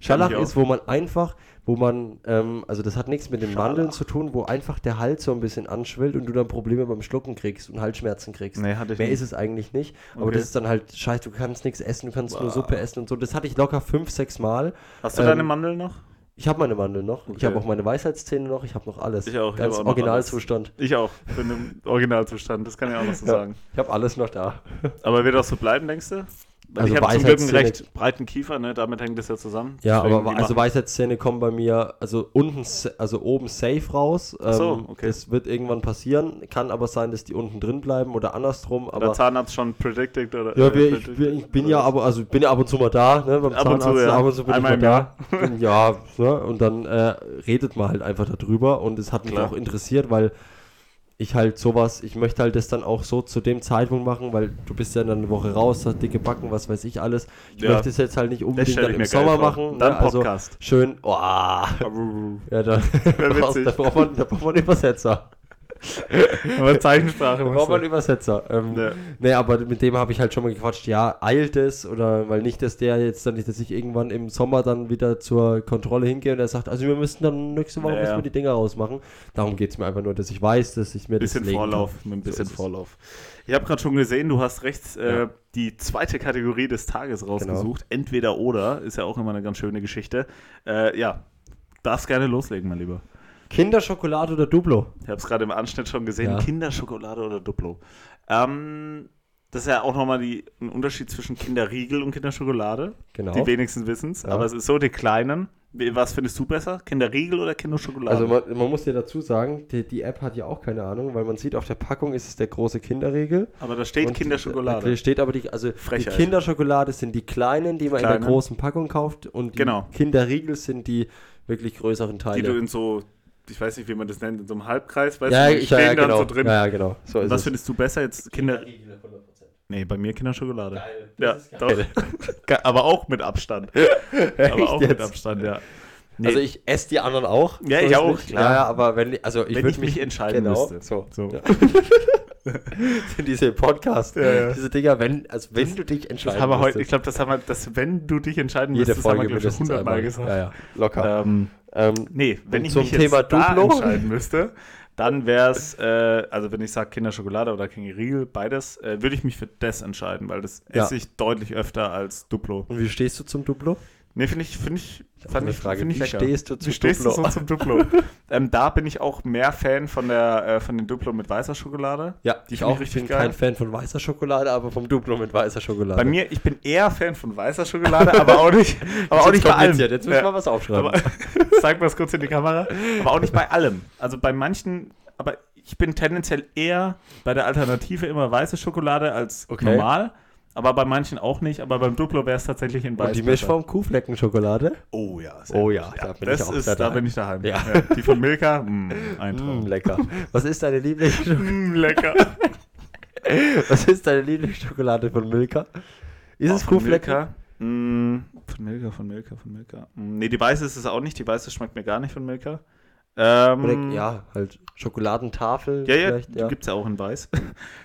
Scharlach ich auch. ist, wo man einfach, wo man, ähm, also das hat nichts mit den Scharlach. Mandeln zu tun, wo einfach der Hals so ein bisschen anschwillt und du dann Probleme beim Schlucken kriegst und Halsschmerzen kriegst. Nee, hatte ich Mehr nicht. ist es eigentlich nicht. Aber Okay. das ist dann halt scheiße, du kannst nichts essen, du kannst nur Wow. Suppe essen und so. Das hatte ich locker fünf, sechs Mal. Hast du Ähm, deine Mandeln noch? Ich habe meine Mandeln noch. Ich Okay. habe auch meine Weisheitszähne noch. Ich habe noch alles. Ich auch, ich Ganz noch Originalzustand. Ich auch. Bin im Originalzustand, das kann ich auch noch so Ja. sagen. Ich habe alles noch da. Aber wird auch so bleiben, denkst du? Weil Also ich habe zum Glück einen recht breiten Kiefer, ne? damit hängt das ja zusammen. Ja, Deswegen, aber also Weisheitszähne kommen bei mir, also unten, also oben safe raus. Ähm, so, okay. Das wird irgendwann passieren. Kann aber sein, dass die unten drin bleiben oder andersrum. der Aber Zahnarzt schon predicted oder. ja, äh, ich, bin- ich bin ja aber, also bin ja ab und zu mal da, ne, beim Ab und zu, Zahnarzt, ja. ab und zu bin Einmal ich mal da. *laughs* ja, ne, und dann äh, redet man halt einfach darüber und es hat mich Klar. auch interessiert, weil ich halt sowas, ich möchte halt das dann auch so zu dem Zeitpunkt machen, weil du bist ja dann eine Woche raus, hast dicke Backen, was weiß ich alles. Ich Ja. möchte es jetzt halt nicht unbedingt dann im Sommer machen. Dann ne, also Podcast. schön, oh, ja, da, *laughs* witzig. da, braucht man, da braucht man einen Übersetzer. Aber Zeichensprache. Du. Übersetzer. Ähm, Ja. Nee, aber mit dem habe ich halt schon mal gequatscht, ja, eilt es oder weil nicht, dass der jetzt dann nicht, dass ich irgendwann im Sommer dann wieder zur Kontrolle hingehe und er sagt, also wir müssen dann nächste Woche Ja, müssen wir die Dinger rausmachen. Darum geht es mir einfach nur, dass ich weiß, dass ich mir bisschen das legen Vorlauf, kann. mit ein So bisschen es. Vorlauf. Ich habe gerade schon gesehen, du hast rechts äh, Ja. Genau. die zweite Kategorie des Tages rausgesucht. Entweder oder, ist ja auch immer eine ganz schöne Geschichte. Äh, ja, darfst gerne loslegen, mein Lieber. Kinderschokolade oder Duplo? Ich habe es gerade im Anschnitt schon gesehen. Ja. Kinderschokolade oder Duplo. Ähm, das ist ja auch nochmal die- ein Unterschied zwischen Kinderriegel und Kinderschokolade. Genau. Die wenigsten wissen es. Ja. Aber es ist so, die Kleinen. Was findest du besser? Kinderriegel oder Kinderschokolade? Also man, man muss dir dazu sagen, die, die App hat ja auch keine Ahnung, weil man sieht auf der Packung ist es der große Kinderriegel. aber da steht Kinderschokolade. Da steht aber die, also Frechheit. die Kinderschokolade sind die kleinen, die man in Kleine. der großen Packung kauft und die Genau. Kinderriegel sind die wirklich größeren die Teile. du in so, ich weiß nicht, wie man das nennt, in so einem Halbkreis, weißt ja, du, die ich, ja, stehen ja, dann genau. so drin. Ja, ja, genau. So was es. findest du besser jetzt? Kinder. Kinderriegel, 100%. Nee, bei mir Kinderschokolade. Geil. Ja, Das doch. *laughs* Aber auch mit Abstand. *laughs* Aber auch mit jetzt? Abstand, ja. Nee, Also ich esse die anderen auch. Ja, ich auch, nicht. klar. Ja, ja, aber wenn, also ich Wenn würde ich mich entscheiden genau, müsste. So. so. Ja. *laughs* diese Podcast, Ja, ja. diese Dinger, wenn, also wenn du dich Das entscheiden haben wir heute, müsstest. ich glaube, das haben wir, das, wenn du dich entscheiden jede müsstest, haben wir, Folge glaube ich, hundertmal gesagt. Ja, ja, locker. Ähm, Ähm, nee, wenn ich zum mich Thema jetzt da Duplo? entscheiden müsste, *laughs* dann wäre es, äh, also wenn ich sage Kinderschokolade oder Kinderriegel, beides, äh, würde ich mich für das entscheiden, weil das Ja. esse ich deutlich öfter als Duplo. und wie stehst du zum Duplo? Nee, finde ich, finde ich, hab fand ich, Frage. finde ich Wie lecker. stehst du zum Wie stehst Duplo? du so zum Duplo? *laughs* ähm, da bin ich auch mehr Fan von der, äh, von den Duplo mit weißer Schokolade. Ja, Die ich auch. ich Ich richtig bin geil. kein Fan von weißer Schokolade, aber vom Duplo mit weißer Schokolade. Bei mir, ich bin eher Fan von weißer Schokolade, aber auch nicht, *laughs* aber auch nicht bei allem. Jetzt müssen Ja. wir was aufschreiben. Aber, *laughs* sag mal kurz in die Kamera. Aber auch nicht bei allem. Also bei manchen, aber ich bin tendenziell eher bei der Alternative immer weiße Schokolade als Okay. normal. Aber bei manchen auch nicht. Aber beim Duplo wäre es tatsächlich in weiß. und die Mischform Kuhfleckenschokolade? Oh ja. Oh ja, da bin das ich auch ist, Da daheim. bin ich daheim. Ja. Die von Milka, mh, ein Mm, Traum. lecker. Was ist deine Lieblingsschokolade? *laughs* Mm, lecker. *laughs* Was ist deine Lieblingsschokolade von Milka? Ist es Oh, von Kuhflecken? Milka? Mm, von Milka, von Milka, von Milka. Mm, nee, die weiße ist es auch nicht. Die weiße schmeckt mir gar nicht von Milka. Ähm, Oder, ja, halt Schokoladentafel Ja, ja, vielleicht. Ja, gibt es ja auch in weiß.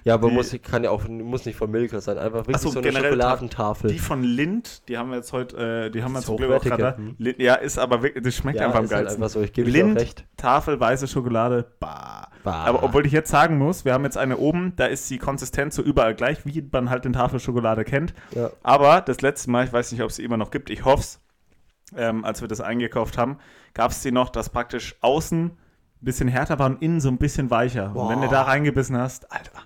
ja aber die- muss, kann ja auch muss nicht von Milka sein. Einfach wirklich so, so, eine Schokoladentafel. Die von Lind, die haben wir jetzt heute, äh, die haben wir zum Glück auch gerade. hm. Lind- Ja, ist aber wirklich, das schmeckt ja, einfach am halt geilsten. einfach so. Lind. Tafel, weiße Schokolade, bah. Bah. Aber obwohl ich jetzt sagen muss, wir haben jetzt eine oben, da ist die Konsistenz so überall gleich, wie man halt den Tafelschokolade kennt. Ja. Aber das letzte Mal, ich weiß nicht, ob es sie immer noch gibt, ich hoffe es, ähm, als wir das eingekauft haben, gab es die noch, dass praktisch außen ein bisschen härter war und innen so ein bisschen weicher. Und wenn du Boah. da reingebissen hast, Alter,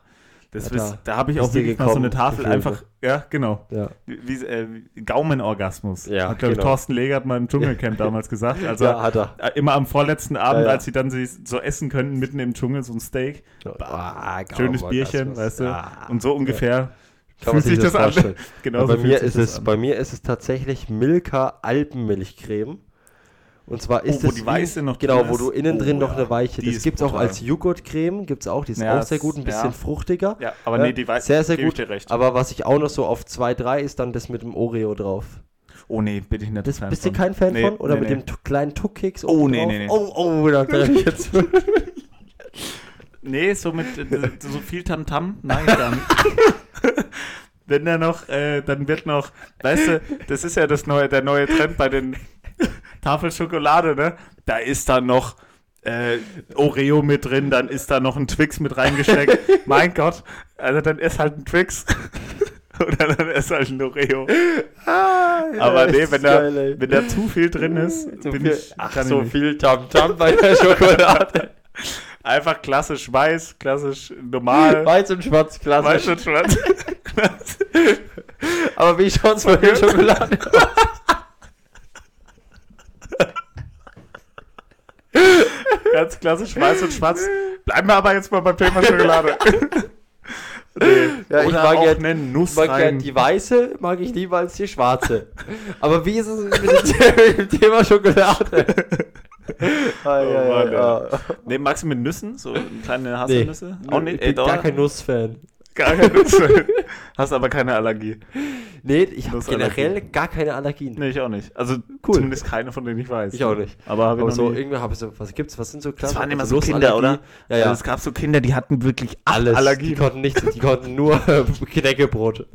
das Alter, ist, da habe ich auch wirklich mal so eine gekommen, Tafel einfach, ja, genau. Ja. Wie, äh, Gaumenorgasmus. Ja, Hat, glaube genau. Thorsten Legert mal im Dschungelcamp *laughs* damals gesagt. Also ja, hat er. immer am vorletzten Abend, Ja, als sie dann sie so essen könnten, mitten im Dschungel, so ein Steak. Ah, Schönes. Bierchen, weißt du. Ja. Und so ungefähr Kann man sich das an. vorstellen. *laughs* Genau bei, mir ist das es, an. bei mir ist es tatsächlich Milka Alpenmilchcreme. Und zwar ist Oh, wo es die wie- weiße noch Genau, wo du innen drin Oh, noch ja. eine weiche. Die Das gibt es auch als Joghurtcreme, gibt es auch, die ist Ja, auch sehr das- gut, ein bisschen ja. fruchtiger. Ja, aber Ja, nee, die weiß sehr, sehr gut. Aber was ich auch noch so auf 2, 3 ist dann das mit dem Oreo drauf. oh nee, bin ich nicht Das, Fan bist du kein Fan Nee, von? Oder nee, mit nee. dem kleinen Tuckkeks Oh, nee, nee, nee. Oh, oh, da treffe ich jetzt. *laughs* Nee, so mit äh, so viel Tamtam? Nein, gar nicht. *laughs* Wenn da noch, äh, dann wird noch, weißt du, das ist ja das neue, der neue Trend bei den, Tafel Schokolade, ne? Da ist dann noch äh, Oreo mit drin, dann ist da noch ein Twix mit reingesteckt. *laughs* mein Gott, also dann ist halt ein Twix. *laughs* Oder dann ist halt ein Oreo. Ah, Aber nee, wenn da, wenn da zu viel drin ist, so bin viel, ich, ach, ich so nicht. viel Tamtam bei der Schokolade. Einfach klassisch weiß, klassisch normal. *laughs* Weiß und schwarz, klassisch. Weiß und schwarz. *laughs* Aber wie schaut's bei der Schokolade aus? *laughs* Ganz klassisch weiß und schwarz. Bleiben wir aber jetzt mal beim Thema Schokolade. nee. Ja, ich mag auch ja- eine Nuss Ich mag ja rein. die weiße, mag ich lieber als die schwarze. Aber wie ist es mit dem Thema Schokolade? Ah, Oh ja, ja, Mann, ja. Nee, magst du mit Nüssen? So kleine Haselnüsse? Auch nicht? ich bin Ey, doch. gar kein Nussfan. Nüsse. *laughs* Hast aber keine Allergie. Nee, ich habe generell gar keine Allergien. Nee, ich auch nicht. Also Cool. zumindest keine, von denen ich weiß. Ich auch nicht. Aber Aber so irgendwie habe ich so, was gibt's, was sind so Das Klassen? waren immer Also so Kinder, oder? Nussallergie. Ja, ja. Also es gab so Kinder, die hatten wirklich alles. Die Allergien. konnten nicht, die konnten nur *laughs* Knäckebrot.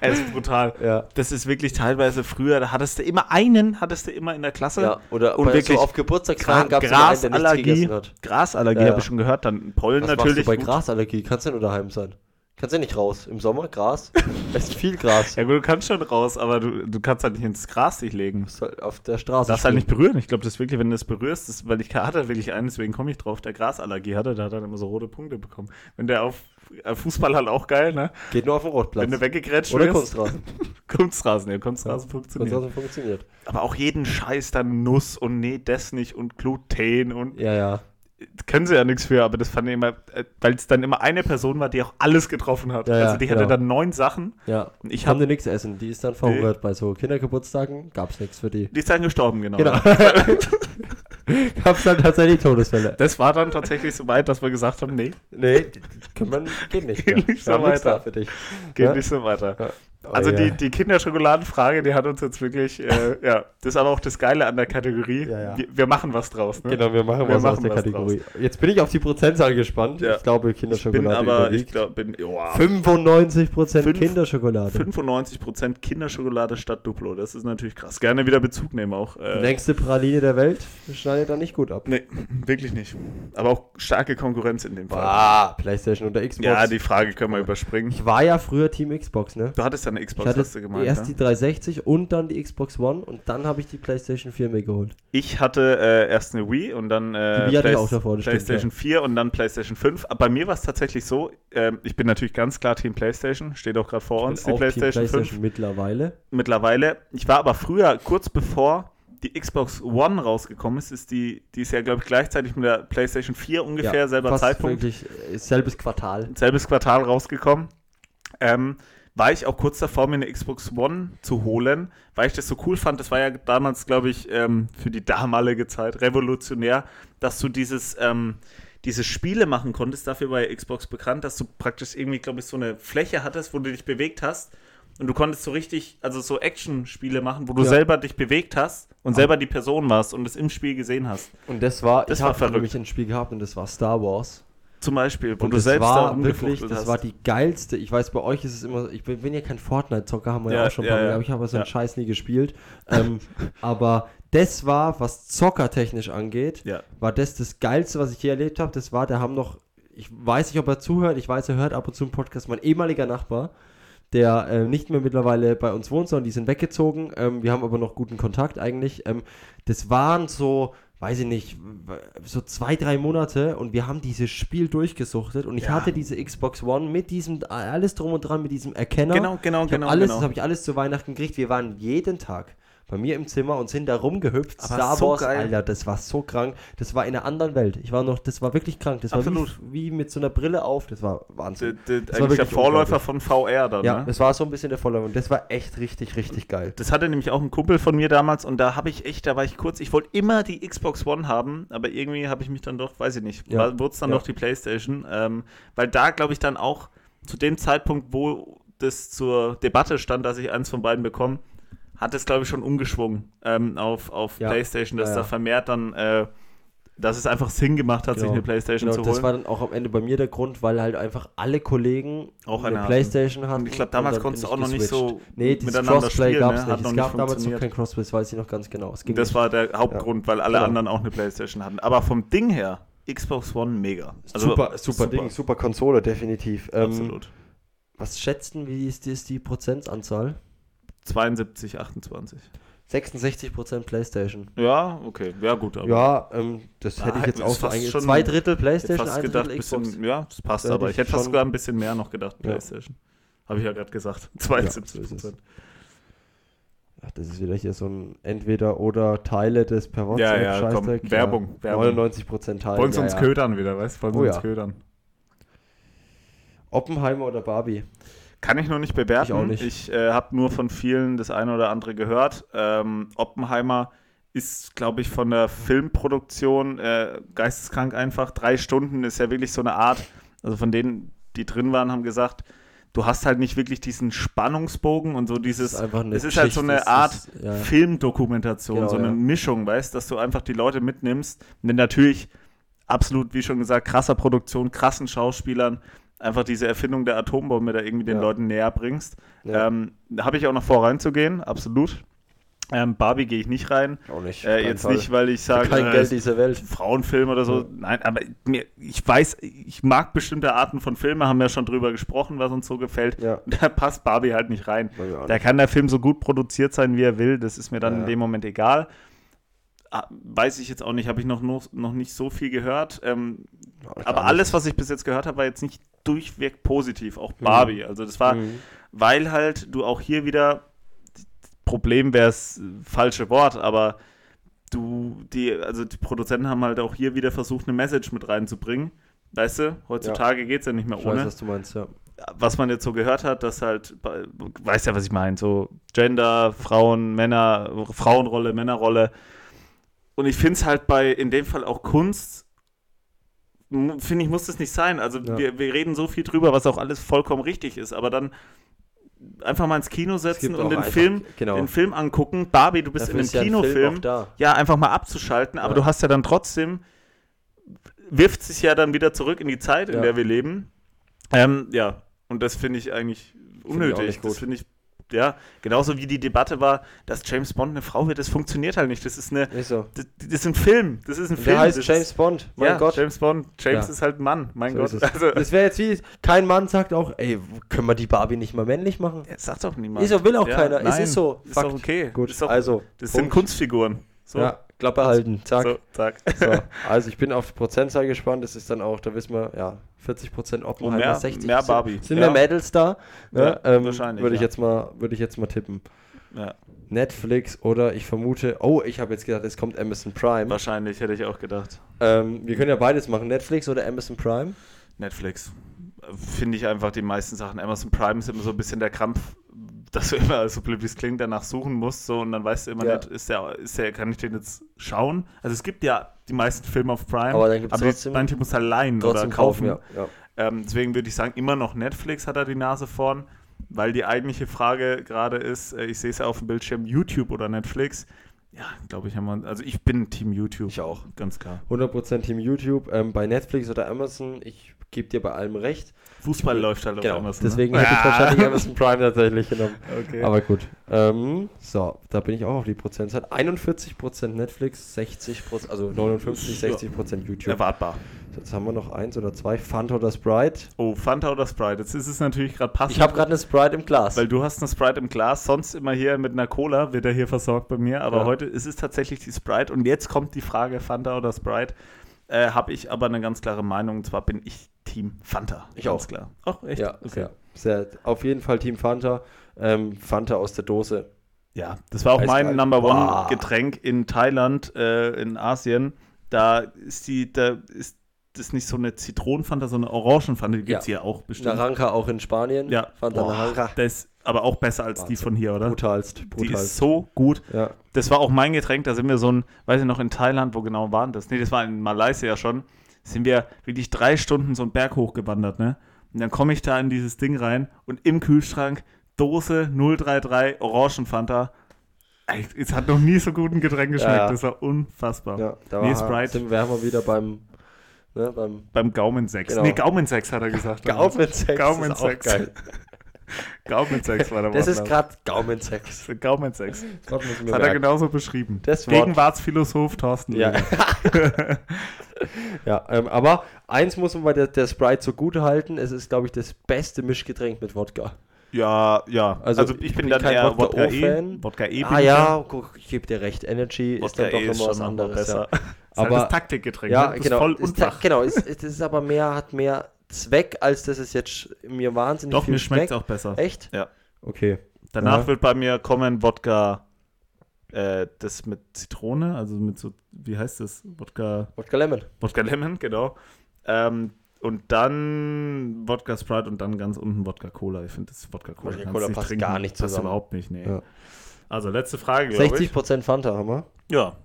Es ist brutal. ja. Das ist wirklich teilweise früher, da hattest du immer einen, hattest du immer in der Klasse. Ja, oder Und wirklich so auf Geburtstagsfeiern gab es einen, der nichts Grasallergie. gegessen hat. Grasallergie Ja, ja. habe ich schon gehört. Dann Pollen Was natürlich. machst du bei gut. Grasallergie? Kannst du nur daheim sein? Kannst du nicht raus? Im Sommer Gras? *laughs* Es ist viel Gras. Ja gut, du kannst schon raus, aber du, du kannst halt nicht ins Gras dich legen. musst halt auf der Straße. Du darfst halt nicht berühren. Ich glaube, das ist wirklich, wenn du das berührst, das, weil ich hatte wirklich einen, deswegen komme ich drauf, der Grasallergie hatte, der hat dann immer so rote Punkte bekommen. Wenn der auf äh, Fußball halt auch geil, ne? Geht nur auf dem Rotplatz. Wenn du weggegrätscht Oder wirst. Kunstrasen. *laughs* Kunstrasen, ja, Kunstrasen funktioniert. Kunstrasen funktioniert. Aber auch jeden Scheiß dann Nuss und nee, das nicht und Gluten und Ja, ja. Können sie ja nichts für, aber das fand ich immer, äh, weil es dann immer eine Person war, die auch alles getroffen hat. Ja, also die hatte genau. dann neun Sachen. Ja. Und Ich kann habe nichts essen. Die ist dann verhungert bei so Kindergeburtstagen. Gab's nichts für die. die ist dann gestorben, genau. Genau. *laughs* Gab's dann tatsächlich Todesfälle. Das war dann tatsächlich so weit, dass wir gesagt haben, nee, Nee, können wir, geht nicht. Geht nicht so weiter. geht Ja? nicht so weiter. Also Oh, die, die Kinderschokoladenfrage, die hat uns jetzt wirklich, äh, *laughs* ja, das ist aber auch das Geile an der Kategorie. Ja, ja. Wir, wir machen was draus. Ne? Genau, wir machen Wir was aus machen der was Kategorie. Jetzt bin ich auf die Prozentzahl gespannt. Ja. Ich glaube, Ich bin Kinderschokolade aber, ich glaube, bin wow, 95% Fünf- Kinderschokolade. 95% Kinderschokolade statt Duplo. Das ist natürlich krass. Gerne wieder Bezug nehmen auch. Die Äh, längste Praline der Welt schneidet da nicht gut ab. nee, wirklich nicht. Aber auch starke Konkurrenz in dem Fall. Ah, Playstation oder Xbox. Ja, die Frage können wir überspringen. ich war ja früher Team Xbox, ne? Du hattest ja eine Ich Xbox, hast du gemeint. erst ne? die 360 und dann die Xbox One und dann habe ich die Playstation 4 mir geholt. Ich hatte äh, erst eine Wii und dann äh, ich auch davor, das stimmt, PlayStation 4 und dann PlayStation 5. Aber bei mir war es tatsächlich so, ähm, ich bin natürlich ganz klar Team PlayStation, steht auch gerade vor uns, die PlayStation, Team 5 PlayStation mittlerweile. mittlerweile. Ich war aber früher, kurz bevor die Xbox One rausgekommen ist, ist die, die ist ja, glaube ich, gleichzeitig mit der PlayStation 4 ungefähr, selber fast Zeitpunkt. Wirklich, äh, selbes Quartal. selbes Quartal rausgekommen. Ähm, war ich auch kurz davor, mir eine Xbox One zu holen, weil ich das so cool fand. Das war ja damals, glaube ich, ähm, für die damalige Zeit revolutionär, dass du dieses, ähm, diese Spiele machen konntest. Dafür war ja Xbox bekannt, dass du praktisch irgendwie, glaube ich, so eine Fläche hattest, wo du dich bewegt hast. Und du konntest so richtig, also so Action-Spiele machen, wo du Ja. selber dich bewegt hast und selber die Person warst und es im Spiel gesehen hast. Und das war, Das ich war habe verrückt. nämlich ein Spiel gehabt und das war Star Wars. Zum Beispiel, wo Und du das selbst da war rumgefuchtelt wirklich, das hast. war die geilste. Ich weiß, bei euch ist es immer, ich bin, bin ja kein Fortnite-Zocker, haben wir ja, Ja, auch schon ja, mal, ja. aber ich habe so einen. Scheiß nie gespielt. ähm, *laughs* aber das war, was zockertechnisch angeht, war das das Geilste, was ich je erlebt habe. Das war, der haben noch, ich weiß nicht, ob er zuhört, ich weiß, er hört ab und zu einen Podcast, mein ehemaliger Nachbar, der äh, nicht mehr mittlerweile bei uns wohnt, sondern die sind weggezogen. Ähm, wir haben aber noch guten Kontakt eigentlich. Ähm, das waren so, weiß ich nicht, so zwei, drei Monate und wir haben dieses Spiel durchgesuchtet und ich Ja. hatte diese Xbox One mit diesem, alles drum und dran, mit diesem Erkenner. Genau, genau, Ich genau. alles, genau. Das habe ich alles zu Weihnachten gekriegt. Wir waren jeden Tag bei mir im Zimmer und sind da rumgehüpft. Aber Star so Wars, geil. Alter, das war so krank. Das war in einer anderen Welt. Ich war noch, das war wirklich krank. Das Absolut. war wie, wie mit so einer Brille auf. Das war Wahnsinn. D- Das war eigentlich der Vorläufer von VR dann, ja, ne? das war so ein bisschen der Voller und das war echt richtig, richtig geil. Das hatte nämlich auch ein Kumpel von mir damals und da habe ich echt, da war ich kurz, ich wollte immer die Xbox One haben, aber irgendwie habe ich mich dann doch, weiß ich nicht, Ja. wurde es dann Ja. doch die Playstation, ähm, weil da glaube ich dann auch zu dem Zeitpunkt, wo das zur Debatte stand, dass ich eins von beiden bekomme, hat es glaube ich schon umgeschwungen ähm, auf, auf Ja. Playstation, dass Ja, da ja. vermehrt dann äh, dass es einfach Sinn gemacht hat, sich Genau. eine Playstation Genau, zu das holen. war dann auch am Ende bei mir der Grund, weil halt einfach alle Kollegen Auch eine eine hatten. Playstation hatten. Und ich glaube, damals konntest du auch noch ich nicht so Nee, miteinander Crossplay spielen, gab ne? es Hat nicht. noch Es nicht gab damals noch kein Crossplay, das weiß ich noch ganz genau. Es ging Das nicht. war der Hauptgrund, weil alle Genau. anderen auch eine Playstation hatten. Aber vom Ding her, Xbox One mega. Also, super, super, Ding, super Konsole, definitiv. Ähm, Absolut. Was schätzen, wie ist, ist die Prozentsanzahl? 72, 28. 66% Playstation. Ja, okay. Ja, gut. Aber Ja, ähm, das hätte Ah, ich jetzt ist auch so schon- Zwei Drittel Playstation, fast ein gedacht, Drittel Xbox. bisschen, ja, das passt Da aber. ich hätte fast sogar ein bisschen mehr noch gedacht, Ja. Playstation. Habe ich ja gerade gesagt. Ja, 72 so ist es. Prozent. Ach, das ist wieder hier so ein entweder oder Teile des per Ja, WhatsApp ja, komm, Scheißdreck. Werbung, Werbung. 99% Teile. Wollen sie ja, uns ja. ködern wieder, weißt du? Wollen sie Oh uns ja. ködern. Oppenheimer oder Barbie? Kann ich noch nicht bewerten. Ich auch nicht. Ich äh, habe nur von vielen das eine oder andere gehört. Ähm, Oppenheimer ist, glaube ich, von der Filmproduktion äh, geisteskrank einfach. Drei Stunden ist ja wirklich so eine Art, also von denen, die drin waren, haben gesagt, du hast halt nicht wirklich diesen Spannungsbogen und so dieses, ist einfach eine es ist halt so eine es Art ist- ja. Filmdokumentation, Genau, so eine ja. Mischung, weißt, dass du einfach die Leute mitnimmst. Denn natürlich absolut, wie schon gesagt, krasser Produktion, krassen Schauspielern, einfach diese Erfindung der Atombombe da irgendwie den Ja. Leuten näher bringst. Ja. Ähm, da habe ich auch noch vor reinzugehen, absolut. Ähm, Barbie gehe ich nicht rein. Auch nicht. Äh, jetzt nicht, weil ich sage, Kein äh, Geld dieser Welt. Frauenfilm oder so. Ja. Nein, aber mir, ich weiß, ich mag bestimmte Arten von Filmen, haben wir schon drüber gesprochen, was uns so gefällt. Ja. *laughs* Da passt Barbie halt nicht rein. Da kann der Film so gut produziert sein, wie er will. Das ist mir dann Ja. in dem Moment egal. Ah, Weiß ich jetzt auch nicht, habe ich noch, noch, noch nicht so viel gehört. Ähm, Ja, aber alles, was ich bis jetzt gehört habe, war jetzt nicht durchweg positiv. Auch Barbie. Also das war, Mhm. weil halt du auch hier wieder, Problem wäre es falsche Wort, aber du, die, also die Produzenten haben halt auch hier wieder versucht, eine Message mit reinzubringen. Weißt du, heutzutage geht es ja nicht mehr Ich weiß, ohne was du meinst, ja. was man jetzt so gehört hat, dass halt, weißt ja, was ich meine, so Gender, Frauen, Männer, Frauenrolle, Männerrolle. Und ich finde es halt bei, in dem Fall auch Kunst, finde ich, muss das nicht sein. Also Ja. wir, wir reden so viel drüber, was auch alles vollkommen richtig ist, aber dann einfach mal ins Kino setzen und den einfach- Film, genau. den Film angucken. Barbie, du bist Dafür in einem ja ein Film Kinofilm da. ja, einfach mal abzuschalten, aber Ja. du hast ja dann trotzdem, wirft sich ja dann wieder zurück in die Zeit, in Ja. der wir leben. Ähm, ja, und das finde ich eigentlich ich unnötig. nicht gut. das finde ich, ja, genauso wie die Debatte war, dass James Bond eine Frau wird, das funktioniert halt nicht. Das ist eine, Nicht so. das, das ist ein Film, das ist ein Und Film. Der heißt das James ist, Bond. Mein ja, Gott. James Bond. James Ja. ist halt ein Mann, mein So Gott. ist es. Also, das wäre jetzt wie, kein Mann sagt auch, ey, können wir die Barbie nicht mal männlich machen? das sagt doch niemand. Ist so, will auch Ja, keiner. Es nein, ist so. Ist Fakt. doch okay. Gut, ist doch, also, das sind Punkt. Kunstfiguren. So, Ja, Klappe halten. Zack. so, zack. So, *laughs* also ich bin auf die Prozentzahl gespannt. Das ist dann auch, da wissen wir, ja, 40% Oppenheimer, Und mehr- 60 mehr Barbie. Sind, sind Ja. mehr Mädels da? Ja, Ja, ähm, wahrscheinlich, Würde ich, ja. jetzt mal, würde ich jetzt mal tippen. Ja, Netflix oder ich vermute, oh, ich habe jetzt gedacht, es kommt Amazon Prime. wahrscheinlich hätte ich auch gedacht. Ähm, wir können ja beides machen, Netflix oder Amazon Prime. Netflix. Finde ich einfach die meisten Sachen. Amazon Prime ist immer so ein bisschen der Krampf, dass du immer, so blöd wie es klingt, danach suchen musst. So, und dann weißt du immer Ja. nicht, ist der, ist der, kann ich den jetzt schauen? Also es gibt ja die meisten Filme auf Prime, Aber dann aber trotzdem- manche du halt leihen oder kaufen. kaufen, ja. ja. Ähm, deswegen würde ich sagen, immer noch Netflix hat er die Nase vorn, weil die eigentliche Frage gerade ist, äh, ich sehe es ja auf dem Bildschirm, YouTube oder Netflix. Ja, glaube ich, haben wir, also ich bin Team YouTube. Ich auch. Ganz klar. 100% Team YouTube. Ähm, bei Netflix oder Amazon, ich gebe dir bei allem recht. Fußball läuft halt auf Genau, Amazon. deswegen ne? hätte ich Ja. wahrscheinlich Amazon Prime tatsächlich genommen. Okay. Aber gut. Ähm, so, da bin ich auch auf die Prozentzahl. 41% Netflix, 60%, also 59, 60% YouTube. Erwartbar. Jetzt haben wir noch eins oder zwei. Fanta oder Sprite. Oh, Fanta oder Sprite? Jetzt ist es natürlich gerade passend. Ich habe gerade eine Sprite im Glas. Weil du hast eine Sprite im Glas, sonst immer hier mit einer Cola wird er hier versorgt bei mir, aber Ja. heute ist es tatsächlich die Sprite und jetzt kommt die Frage Fanta oder Sprite. Äh, habe ich aber eine ganz klare Meinung, und zwar bin ich Team Fanta. Ich ganz auch. klar. Ach, echt? ja, okay. ja. Sehr, auf jeden Fall Team Fanta. Ähm, Fanta aus der Dose. Ja, das war auch Eisgeil. mein Number One. Getränk in Thailand, äh, in Asien. Da ist die, da ist das nicht so eine Zitronenfanta, sondern eine Orangenfanta, die gibt es Ja. hier auch bestimmt. Naranka auch in Spanien. Ja. Fanta Boah, Naranka. Das ist aber auch besser als die Wahnsinn. von hier, oder? Brutalst. Die ist Brutalst. so gut. Ja. Das war auch mein Getränk, da sind wir so ein, weiß ich noch, in Thailand, wo genau waren das? Nee, das war in Malaysia schon. Sind wir wirklich drei Stunden so einen Berg hochgewandert, ne? Und dann komme ich da in dieses Ding rein und im Kühlschrank Dose 033 Orangenfanta. Es hat noch nie so gut ein Getränk geschmeckt. Ja, ja. Das war unfassbar. Ja, da Nee, war, Sprite. sind wir wir wieder beim, ne, beim Beim Gaumensex. Genau. Nee, Gaumensex hat er gesagt. *laughs* Gaumensex. Gaumensex. Ist auch geil. *laughs* Gaumensex war der Das ist Wortlaut. gerade Gaumensex. Gaumensex. Das hat er genauso beschrieben. Das Gegenwartsphilosoph Thorsten. Ja. *laughs* Ja, ähm, aber eins muss man bei der, der Sprite so gut halten, es ist, glaube ich, das beste Mischgetränk mit Wodka. ja, ja. Also, Also, ich, ich bin, bin dann kein eher Wodka Wodka E. Wodka E. ah ja, guck, ich gebe dir recht, Energy dann. ist dann Wodka doch E ist nochmal was anderes. Ja. besser. Ist Aber- halt das Taktikgetränk. Ja, ne? genau. Ist Ist genau, es, es ist aber mehr, hat mehr Zweck, als dass es jetzt mir wahnsinnig Doch, viel mir schmeckt es schmeckt. auch besser. Echt? Ja. Okay. Danach Ja. wird bei mir kommen Wodka, äh, das mit Zitrone, also mit so, wie heißt das? Wodka, Wodka Lemon. Wodka Lemon, genau. Ähm, und dann Wodka Sprite und dann ganz unten Wodka Cola. Ich finde das Wodka Cola, Wodka Cola passt trinken. gar nicht Passt zusammen. überhaupt nicht, nee. Ja. Also letzte Frage, glaube ich. 60% Fanta haben wir. Ja.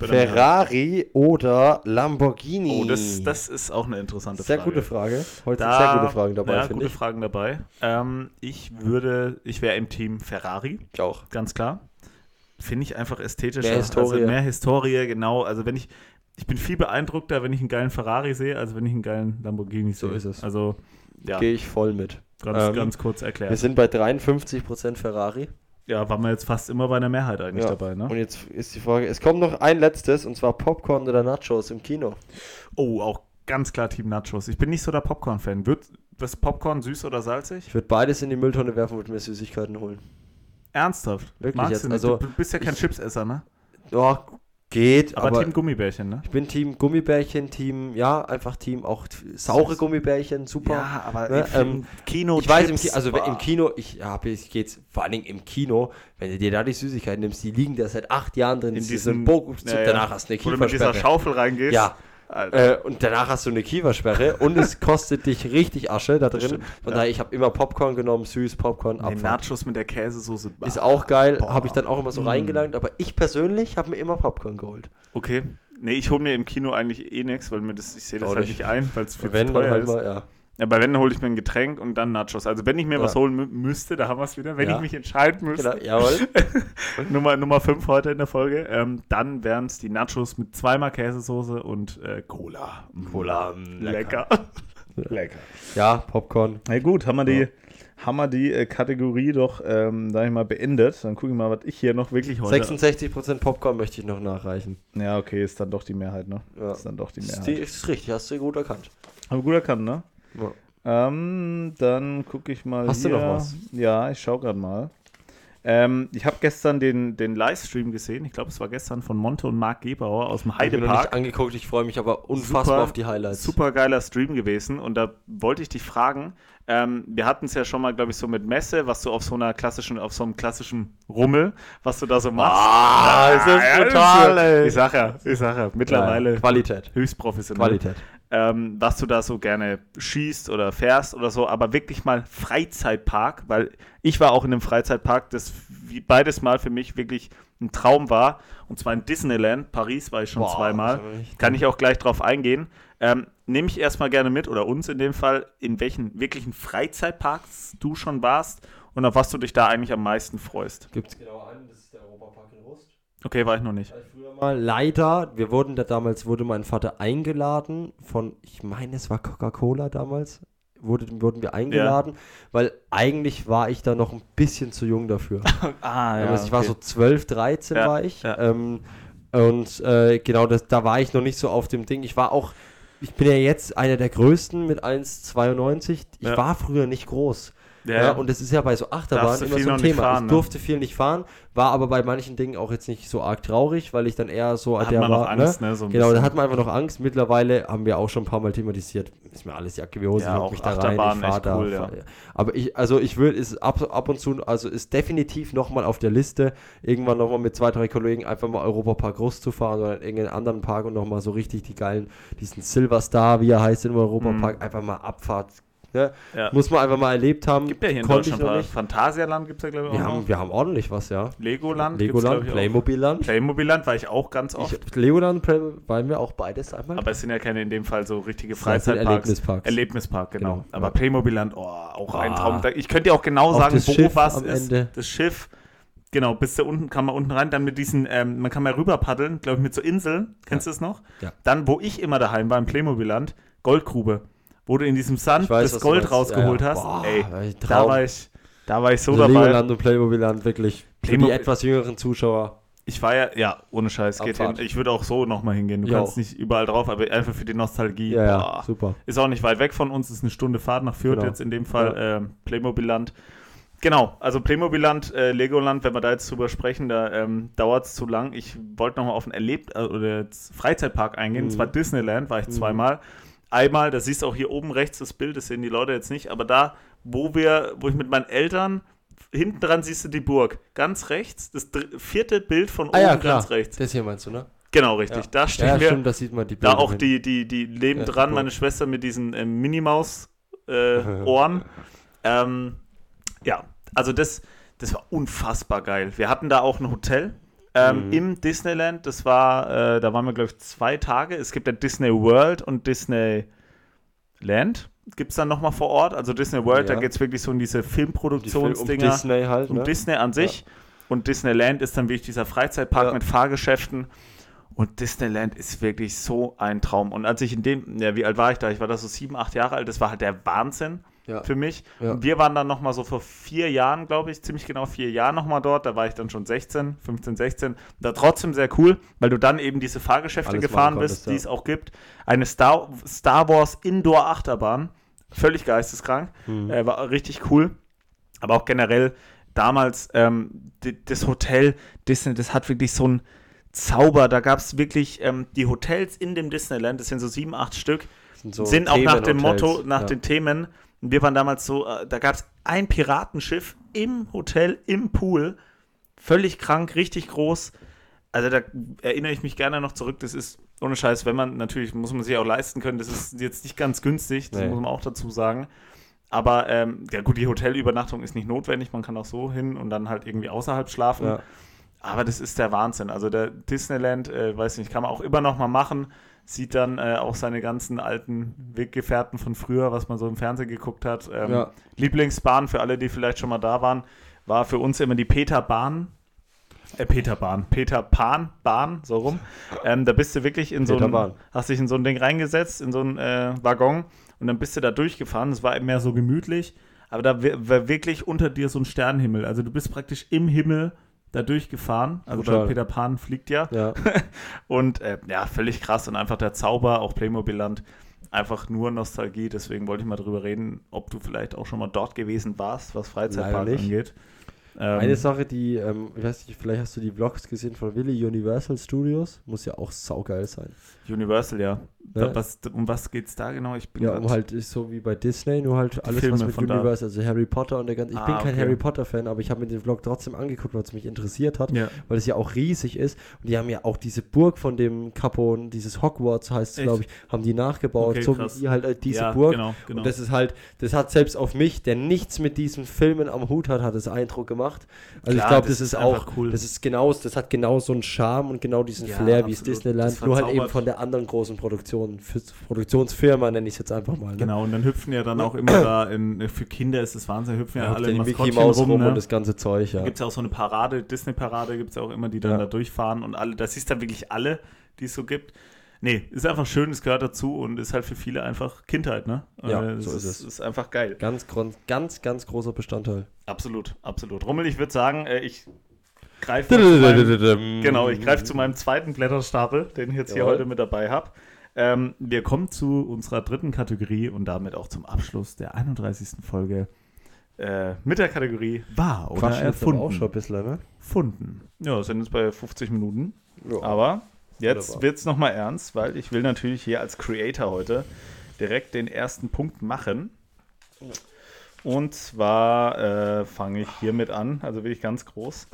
Ferrari oder Lamborghini? Oh, das, das ist auch eine interessante Sehr Frage. gute Frage. Heute Da- sind sehr gute Fragen dabei, ja, finde gute ich. Fragen dabei. Ähm, ich würde, ich wäre im Team Ferrari. Ich auch. ganz klar. Finde ich einfach ästhetischer. Mehr Historie. Also mehr Historie, genau. Also wenn ich, ich bin viel beeindruckter, wenn ich einen geilen Ferrari sehe, als wenn ich einen geilen Lamborghini So sehe. ist es. Also, ja, Gehe ich voll mit. ganz, Ähm, ganz kurz Wir erklärt. sind bei 53% Ferrari. Ja, waren wir jetzt fast immer bei einer Mehrheit eigentlich Ja. dabei, ne? Und jetzt ist die Frage, es kommt noch ein letztes, und zwar Popcorn oder Nachos im Kino. Oh, auch ganz klar Team Nachos. Ich bin nicht so der Popcorn-Fan. Wird das Popcorn süß oder salzig? Ich würde beides in die Mülltonne werfen und mir Süßigkeiten holen. Ernsthaft? Wirklich Magst jetzt? du? Also, du bist ja kein ich- Chipsesser, ne? Ja, geht, Aber, aber, Team Gummibärchen, ne? ich bin Team Gummibärchen, Team, ja, einfach Team auch saure Gummibärchen, super. aber Ne, im ähm, Kino Ich weiß, im also im Kino, ich habe, ich geht's vor allen Dingen im Kino, wenn du dir da die Süßigkeiten nimmst, die liegen da seit acht Jahren drin, In diesem- ein Bo- Ja, ja. danach hast du eine Wo du mit dieser Kiefersperre. Schaufel reingehst. Ja. Äh, und danach hast du eine Kiefersperre und es *laughs* kostet dich richtig Asche da drin. stimmt, Von ja. daher, ich habe immer Popcorn genommen, süß, Popcorn, Nee, Abfahrt. Nachos mit der Käsesoße. Ist auch geil, habe ich dann auch immer so Mm. reingelangt, aber ich persönlich habe mir immer Popcorn geholt. Okay. Nee, ich hole mir im Kino eigentlich eh nichts, weil mir das, ich sehe das Auch halt nicht. ein, weil es viel Wenn, zu teuer halt ist. mal, ja. Aber wenn, dann hole ich mir ein Getränk und dann Nachos. Also wenn ich mir Ja. was holen mü müsste, da haben wir es wieder, wenn Ja. ich mich entscheiden müsste, Genau, jawohl. *laughs* Nummer, Nummer 5 heute in der Folge, ähm, dann wären es die Nachos mit zweimal Käsesoße und äh, Cola. Mm. Cola, mm, lecker. lecker. *laughs* lecker. Ja, Popcorn. Na gut, haben wir Ja. die, haben wir die äh, Kategorie doch, ähm, sag ich mal, beendet. Dann gucke ich mal, was ich hier noch wirklich heute... 66% Popcorn möchte ich noch nachreichen. Ja, okay, ist dann doch die Mehrheit, ne? Ja. Ist dann doch die Mehrheit. ist, die, ist richtig, hast du gut erkannt. Aber gut erkannt, ne? Ja. Ähm, dann gucke ich mal Hast du hier. noch was? Ja, ich schaue gerade mal. Ähm, ich habe gestern den, den Livestream gesehen. Ich glaube, es war gestern von Monte und Marc Gebauer aus dem Hab ich noch nicht Heidepark. angeguckt, ich freue mich aber unfassbar Super, auf die Highlights. Super geiler Stream gewesen. Und da wollte ich dich fragen. Ähm, wir hatten es ja schon mal, glaube ich, so mit Messe, was du auf so einer klassischen, auf so einem klassischen Rummel, was du da so machst. Ah, ist das brutal, ey. Ich sag ja, ich sag ja, mittlerweile Ja, Qualität. höchst professionell. Qualität. Ähm, was du da so gerne schießt oder fährst oder so, aber wirklich mal Freizeitpark, weil ich war auch in einem Freizeitpark, das wie beides Mal für mich wirklich ein Traum war. Und zwar in Disneyland. Paris war ich schon Boah, zweimal. Kann ich auch gleich drauf eingehen. Ähm, Nehme ich erstmal gerne mit, oder uns in dem Fall, in welchen wirklichen Freizeitparks du schon warst und auf was du dich da eigentlich am meisten freust. Gibt's genau einen, das ist der Europapark in Rust. Okay, war ich noch nicht. Mal leider, wir wurden da damals, wurde mein Vater eingeladen von, ich meine, es war Coca-Cola damals, wurde, wurden wir eingeladen, weil eigentlich war ich da noch ein bisschen zu jung dafür. *laughs* Ah, also ich war so 12, 13 Ja, war ich. ja. Ähm, und äh, genau, das, da war ich noch nicht so auf dem Ding. Ich war auch, ich bin ja jetzt einer der größten mit 1,92. Ich Ja. war früher nicht groß. Ja, Ja, und das ist ja bei so Achterbahnen immer so ein Thema. fahren, ich ne? durfte viel nicht fahren, war aber bei manchen Dingen auch jetzt nicht so arg traurig, weil ich dann eher so hat der man war. noch Angst, ne? so ein Genau, da hat man einfach noch Angst. Mittlerweile haben wir auch schon ein paar Mal thematisiert. Ist mir alles Jacke wie Hose, Ja, ich mich da rein, ich Achterbahnen fahr echt da. cool, ja. Aber ich, also ich will, ist ab, ab und zu, also ist definitiv nochmal auf der Liste, irgendwann nochmal mit zwei, drei Kollegen einfach mal Europapark Rust zu fahren oder in irgendeinen anderen Park und nochmal so richtig die geilen, diesen Silver Star, wie er heißt im Europapark, einfach mal Abfahrt. Ne? Ja. Muss man einfach mal erlebt haben. Gibt ja hier in Konnte Deutschland ein paar. Phantasialand gibt es ja, glaube ich, Wir auch haben, noch. wir haben ordentlich was, ja. Legoland. Legoland. Playmobilland. Playmobilland war ich auch ganz oft. Ich, Legoland, waren wir auch beides einmal. aber es sind ja keine in dem Fall so richtige Freizeitparks. Erlebnisparks. Erlebnispark, genau. Genau, Aber ja. Playmobilland, oh, auch ein Ah. Traum. Ich könnte dir auch genau Auch sagen, wo Schiff was ist. Ende. Das Schiff, Genau, bis da unten kann man unten rein, dann mit diesen, ähm, man kann mal rüber paddeln, glaube ich, mit so Inseln. Kennst du das noch? Ja. Dann, wo ich immer daheim war, im Playmobil-Land, Goldgrube. Wo du in diesem Sand weiß, das Gold rausgeholt Ja, ja. hast. Boah, Ey, da war ich, da war ich so Also dabei. Legoland und Playmobil-Land, wirklich. Für die Playmobil- etwas jüngeren Zuschauer. Ich war ja, ja, ohne Scheiß, geht hin. Abfahrt. Ich würde auch so nochmal hingehen. Du Ja, kannst nicht überall drauf, aber einfach für die Nostalgie. Ja, ja, super. Ist auch nicht weit weg von uns, ist eine Stunde Fahrt nach Fürth Genau. jetzt in dem Fall, ähm, Playmobil-Land. Genau, also Playmobil-Land, äh, Legoland, wenn wir da jetzt drüber sprechen, da ähm, dauert es zu lang. Ich wollte nochmal auf einen Erlebt- äh, oder Freizeitpark eingehen, Mhm. und zwar Disneyland, war ich Mhm. zweimal. Einmal, da siehst du auch hier oben rechts das Bild, das sehen die Leute jetzt nicht, aber da, wo wir, wo ich mit meinen Eltern, hinten dran siehst du die Burg, ganz rechts, das vierte Bild von oben Ah ja, ganz rechts. Das hier meinst du, ne? Genau, richtig. Ja. Da stehen Ja, wir. stimmt, das sieht man die Da Bilder auch hin. die, die, die leben dran, super. meine Schwester mit diesen ähm, Minimaus-Ohren. Äh, *laughs* ähm, ja, also das, das war unfassbar geil. Wir hatten da auch ein Hotel ähm, Mhm. im Disneyland. Das war, äh, da waren wir, glaube ich, zwei Tage. Es gibt ja Disney World und Disneyland. Gibt es dann nochmal vor Ort? Also Disney World, Ja. da geht es wirklich so in diese Die Film- um Filmproduktionsdinger Disney halt, um ne? Disney an sich. Und Disneyland ist dann wirklich dieser Freizeitpark Ja. mit Fahrgeschäften. Und Disneyland ist wirklich so ein Traum. Und als ich in dem, ja, wie alt war ich da? Ich war da so sieben, acht Jahre alt. Das war halt der Wahnsinn Ja. für mich. Ja. Wir waren dann nochmal so vor vier Jahren, glaube ich, ziemlich genau vier Jahren nochmal dort. Da war ich dann schon 16, 15, 16. Da trotzdem sehr cool, weil du dann eben diese Fahrgeschäfte Alles gefahren bist, konntest, ja. die es auch gibt. Eine Star, Star Wars Indoor Achterbahn. Völlig geisteskrank. Mhm. Äh, war richtig cool. Aber auch generell damals ähm, das Hotel Disney, das hat wirklich so einen Zauber. Da gab es wirklich ähm, die Hotels in dem Disneyland, das sind so sieben, acht Stück, Sind, so sind auch nach dem. Motto, nach ja. den Themen. Und wir waren damals so, äh, da gab es ein Piratenschiff im Hotel, im Pool. Völlig krank, richtig groß. Also da erinnere ich mich gerne noch zurück. Das ist ohne Scheiß, wenn man, natürlich muss man sich auch leisten können, das ist jetzt nicht ganz günstig, das Nee. muss man auch dazu sagen. Aber ähm, ja gut, die Hotelübernachtung ist nicht notwendig, man kann auch so hin und dann halt irgendwie außerhalb schlafen. Ja. Aber das ist der Wahnsinn. Also der Disneyland, äh, weiß nicht, kann man auch immer noch mal machen. Sieht dann äh, auch seine ganzen alten Weggefährten von früher, was man so im Fernsehen geguckt hat. Ähm, Ja. Lieblingsbahn für alle, die vielleicht schon mal da waren, war für uns immer die Peter Bahn. Äh, Peter Bahn, Peter Pan Bahn, so rum. Ähm, da bist du wirklich in so ein, Bahn. hast dich in so ein Ding reingesetzt, in so ein äh, Waggon und dann bist du da durchgefahren. Es war mehr so gemütlich, aber da war wirklich unter dir so ein Sternenhimmel. Also du bist praktisch im Himmel da durchgefahren. Also Total. bei Peter Pan fliegt ja. Ja. *laughs* Und äh, ja, völlig krass und einfach der Zauber, auch Playmobil-Land, einfach nur Nostalgie. Deswegen wollte ich mal drüber reden, ob du vielleicht auch schon mal dort gewesen warst, was Freizeitpark Leider nicht. Ähm, Eine Sache, die, ähm, ich weiß nicht, vielleicht hast du die Vlogs gesehen von Willy Universal Studios, muss ja auch saugeil sein. Universal, ja. Da, was, um was geht's da genau? Ich bin Ja, um halt so wie bei Disney, nur halt alles Filme was mit. Universal, also Harry Potter und der ganze. Ich Ah, bin kein okay. Harry Potter Fan, aber ich habe mir den Vlog trotzdem angeguckt, weil es mich interessiert hat, ja. weil es ja auch riesig ist und die haben ja auch diese Burg von dem Capone, dieses Hogwarts heißt es, glaube ich, haben die nachgebaut, Okay, so krass. wie halt äh, diese ja, Burg. Genau, genau. Und das ist halt, das hat selbst auf mich, der nichts mit diesen Filmen am Hut hat, hat es Eindruck gemacht. Also Klar, ich glaube, das das, ist ist auch, cool. das ist genau, das hat genau so einen Charme und genau diesen Ja, Flair wie es. Disneyland, nur halt eben von der anderen großen Produktion, Produktionsfirma nenne ich es jetzt einfach mal. Ne? Genau, und dann hüpfen ja dann auch immer da, in, für Kinder ist es Wahnsinn, hüpfen ja, Ja, alle in Mickey Maskottchen Maus rum, ne? und das ganze Zeug, ja. Da gibt es ja auch so eine Parade, Disney-Parade gibt es ja auch immer, die dann Ja. da durchfahren und alle, das siehst dann wirklich alle, die es so gibt. Nee, ist einfach schön, es gehört dazu und ist halt für viele einfach Kindheit, ne? Ja, Äh, so ist es. Ist einfach geil. Ganz, ganz, ganz großer Bestandteil. Absolut, absolut. Rummel, ich würde sagen, äh, ich greife zu meinem, genau, ich greife zu meinem zweiten Blätterstapel, den ich jetzt hier Jawohl. heute mit dabei habe. Ähm, wir kommen zu unserer dritten Kategorie und damit auch zum Abschluss der 31. Folge äh, mit der Kategorie Wahr oder aber erfunden. auch schon ein bisschen, ne? Funden. Ja, sind jetzt bei 50 Minuten. Ja. Aber jetzt Wunderbar. wird es nochmal ernst, weil ich will natürlich hier als Creator heute direkt den ersten Punkt machen. Und zwar äh, fange ich hiermit an, also wirklich ganz groß.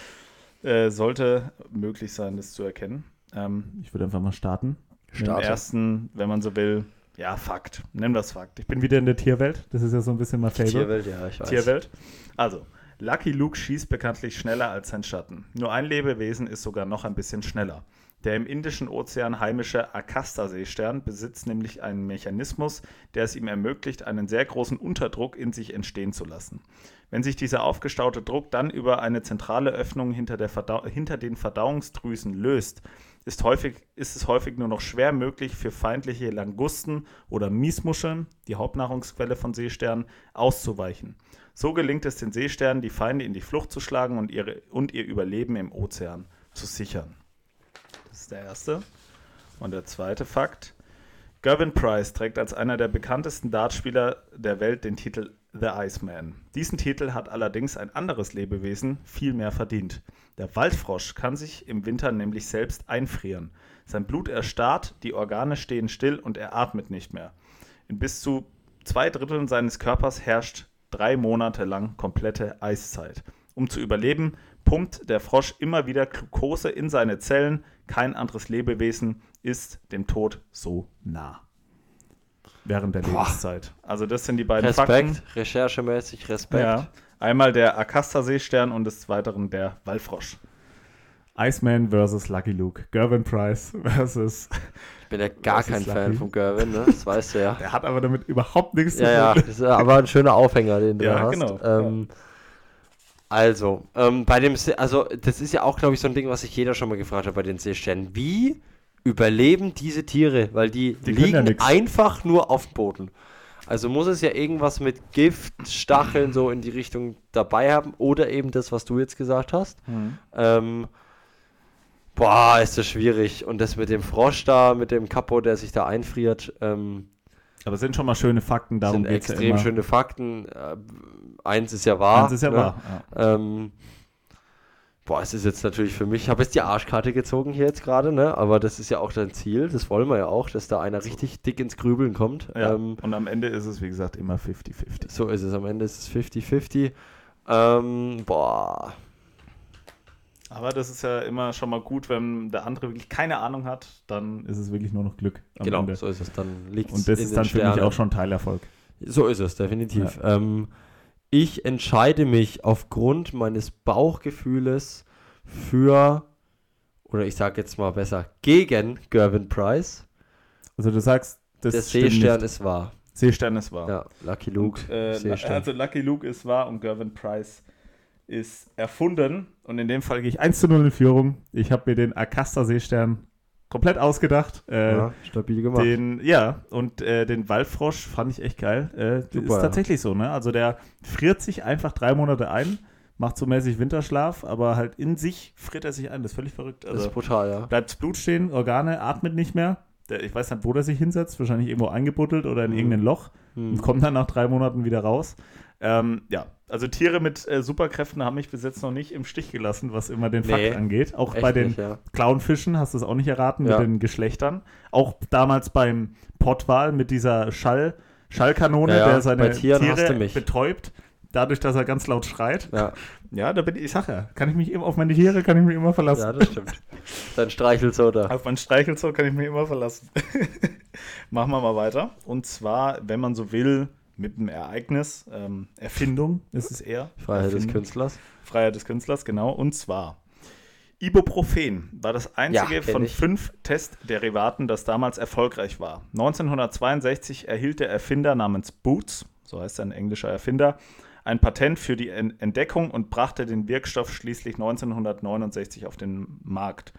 *laughs* äh, sollte möglich sein, das zu erkennen. Ähm, ich würde einfach mal starten. Mit dem Starte. ersten, wenn man so will, ja, Fakt. Wir es Fakt. Ich bin wieder in der Tierwelt. Das ist ja so ein bisschen mein Favorite. Tierwelt, ja, ich weiß. Tierwelt. Also, Lucky Luke schießt bekanntlich schneller als sein Schatten. Nur ein Lebewesen ist sogar noch ein bisschen schneller. Der im Indischen Ozean heimische Akasta-Seestern besitzt nämlich einen Mechanismus, der es ihm ermöglicht, einen sehr großen Unterdruck in sich entstehen zu lassen. Wenn sich dieser aufgestaute Druck dann über eine zentrale Öffnung hinter, Verdau hinter den Verdauungsdrüsen löst, ist, häufig, ist es häufig nur noch schwer möglich für feindliche Langusten oder Miesmuscheln, die Hauptnahrungsquelle von Seesternen, auszuweichen. So gelingt es den Seesternen, die Feinde in die Flucht zu schlagen und, ihre, und ihr Überleben im Ozean zu sichern. Das ist der erste. Und der zweite Fakt. Gervin Price trägt als einer der bekanntesten Dartspieler der Welt den Titel The Iceman. Diesen Titel hat allerdings ein anderes Lebewesen viel mehr verdient. Der Waldfrosch kann sich im Winter nämlich selbst einfrieren. Sein Blut erstarrt, die Organe stehen still und er atmet nicht mehr. In bis zu zwei Dritteln seines Körpers herrscht drei Monate lang komplette Eiszeit. Um zu überleben, pumpt der Frosch immer wieder Glucose in seine Zellen. Kein anderes Lebewesen ist dem Tod so nah. Während der Boah. Lebenszeit. Also das sind die beiden Respekt, Fakten. recherchemäßig Respekt. Ja. Einmal der Akasta-Seestern und des Weiteren der Wallfrosch. Iceman versus Lucky Luke. Gervin Price *laughs* versus. Ich bin ja gar kein Fan lucky. von Gervin, ne? das weißt du ja. *laughs* Der hat aber damit überhaupt nichts zu Ja, ja, tun. das ist aber ein schöner Aufhänger, den du Ja, hast. genau, Ähm, Also, ähm, bei dem, See, also das ist ja auch, glaube ich, so ein Ding, was sich jeder schon mal gefragt hat bei den Seesternen. Wie überleben diese Tiere? Weil die, Die ja liegen nix. einfach nur auf dem Boden. Also muss es ja irgendwas mit Gift, Stacheln so in die Richtung dabei haben oder eben das, was du jetzt gesagt hast. Mhm. Ähm, boah, ist das schwierig. Und das mit dem Frosch da, mit dem Kapo, der sich da einfriert, ähm, Aber es sind schon mal schöne Fakten, darum sind geht es ja extrem immer. schöne Fakten. Eins ist ja wahr. Das ist ja ne? wahr. Ja. Ähm, boah, es ist jetzt natürlich für mich, ich habe jetzt die Arschkarte gezogen hier jetzt gerade, ne? Aber das ist ja auch dein Ziel, das wollen wir ja auch, dass da einer richtig dick ins Grübeln kommt. Ja. Ähm, und am Ende ist es, wie gesagt, immer 50-50. so ist es, am Ende ist es 50-50. Ähm, boah, Aber das ist ja immer schon mal gut, wenn der andere wirklich keine Ahnung hat, dann ist es wirklich nur noch Glück genau, Ende. so ist es, dann liegt Und das ist dann für mich auch schon Teilerfolg. So ist es, definitiv. Ähm, ich entscheide mich aufgrund meines Bauchgefühles für, oder ich sage jetzt mal besser, gegen Gervin Price. Also du sagst, das Der Seestern ist wahr. Seestern ist wahr. Ja, Lucky Luke. Und, äh, also Lucky Luke ist wahr und Gervin Price ist erfunden. Und in dem Fall gehe ich 1 zu 0 in Führung. Ich habe mir den Akasta Seestern komplett ausgedacht. Äh, ja, stabil gemacht. Den, ja, und äh, den Waldfrosch fand ich echt geil. Äh, Super, ist ja. tatsächlich so, ne? Also der friert sich einfach drei Monate ein, macht so mäßig Winterschlaf, aber halt in sich friert er sich ein. Das ist völlig verrückt. das Also ist brutal, ja. bleibt das Blut stehen, Organe, atmet nicht mehr. Der, ich weiß nicht, wo der sich hinsetzt, wahrscheinlich irgendwo eingebuddelt oder in Mhm. irgendein Loch und Hm. kommt dann nach drei Monaten wieder raus. Ähm, ja, also Tiere mit äh, Superkräften haben mich bis jetzt noch nicht im Stich gelassen, was immer den Nee, Fakt angeht. Auch bei den nicht, ja. Clownfischen hast du es auch nicht erraten Ja. mit den Geschlechtern. Auch damals beim Pottwal mit dieser Schall, Schallkanone, Ja, der seine Tiere betäubt, dadurch, dass er ganz laut schreit. Ja, da bin ich, ich sag ja, kann ich mich immer auf meine Tiere kann ich mich immer verlassen. ja, das stimmt. Dein Streichelsoda. Auf mein Streichelzoo kann ich mich immer verlassen. *laughs* Machen wir mal weiter. Und zwar, wenn man so will, mit einem Ereignis, ähm, Erfindung ist es eher. Freiheit des Erfindung. Künstlers. Freiheit des Künstlers, genau. Und zwar, Ibuprofen war das einzige Ja, von ich. fünf Testderivaten, das damals erfolgreich war. 1962 erhielt der Erfinder namens Boots, so heißt ein englischer Erfinder, ein Patent für die En- Entdeckung und brachte den Wirkstoff schließlich 1969 auf den Markt.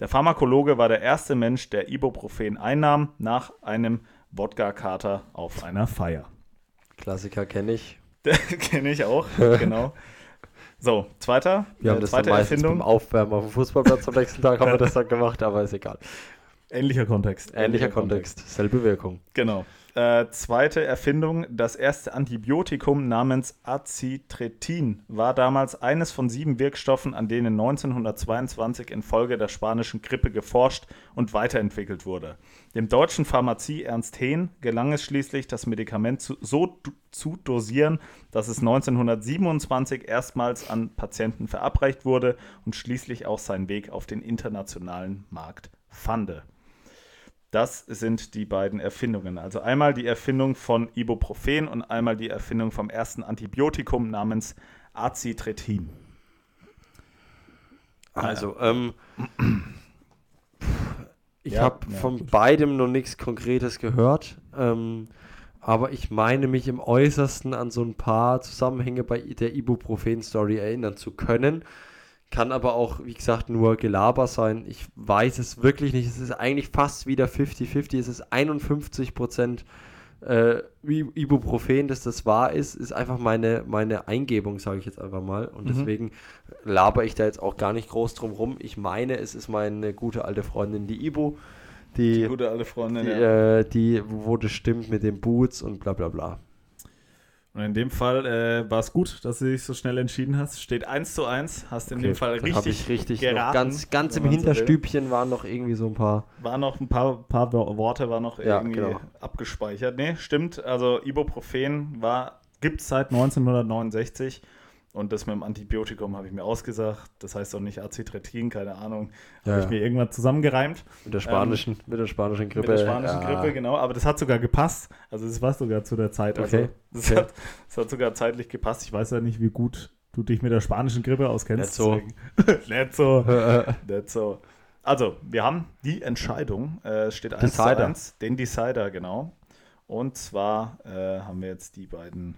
Der Pharmakologe war der erste Mensch, der Ibuprofen einnahm nach einem Wodka-Kater auf einer Feier. Klassiker kenne ich. *laughs* Kenne ich auch, *laughs* genau. So, zweiter, Wir haben äh, das zweite Erfindung. beim Aufwärmen auf dem Fußballplatz am nächsten Tag haben wir *laughs* das dann gemacht, aber ist egal. Ähnlicher Kontext. Ähnlicher Kontext, selbe Wirkung. Genau. Äh, zweite Erfindung, das erste Antibiotikum namens Acitretin war damals eines von sieben Wirkstoffen, an denen 1922 infolge der spanischen Grippe geforscht und weiterentwickelt wurde. Dem deutschen Pharmazie Ernst Hehn gelang es schließlich, das Medikament zu, so zu dosieren, dass es 1927 erstmals an Patienten verabreicht wurde und schließlich auch seinen Weg auf den internationalen Markt fand. Das sind die beiden Erfindungen. Also einmal die Erfindung von Ibuprofen und einmal die Erfindung vom ersten Antibiotikum namens Acitretin. Also, ähm. Ich Ja, habe ja, von gut. beidem noch nichts Konkretes gehört. Ähm, aber ich meine mich im Äußersten an so ein paar Zusammenhänge bei der Ibuprofen-Story erinnern zu können. Kann aber auch, wie gesagt, nur Gelaber sein. Ich weiß es wirklich nicht. Es ist eigentlich fast wieder 50-50. Es ist 51% äh, I- Ibuprofen, dass das wahr ist, ist einfach meine, meine Eingebung, sage ich jetzt einfach mal. Und Mhm. deswegen laber ich da jetzt auch gar nicht groß drum rum. Ich meine, es ist meine gute alte Freundin, die Ibu, die, die, Gute alte Freundin, ja. äh, die wo das stimmt mit den Boots und bla bla bla. Und in dem Fall äh, war es gut, dass du dich so schnell entschieden hast. Steht 1 zu 1, hast in dem Fall richtig, ich richtig geraten, ganz, ganz im man so. Hinterstübchen waren noch irgendwie so ein paar. War noch ein paar, paar Worte war noch Ja, irgendwie genau. abgespeichert. Nee, stimmt. Also Ibuprofen war, gibt es seit 1969. Und das mit dem Antibiotikum habe ich mir ausgesagt. Das heißt auch nicht Acitretin, keine Ahnung. Ja, habe ich mir irgendwann zusammengereimt. Mit der spanischen, mit der spanischen Grippe. Mit der spanischen ja. Grippe, genau. Aber das hat sogar gepasst. Also es war sogar zu der Zeit. Also Okay, das, okay. Hat, das hat sogar zeitlich gepasst. Ich weiß ja nicht, wie gut du dich mit der spanischen Grippe auskennst. Nicht so. Nicht *laughs* so. Äh, äh, Nicht so. Also, wir haben die Entscheidung. Äh, es steht 1 zu Decider. 1. Den Decider, genau. Und zwar äh, haben wir jetzt die beiden,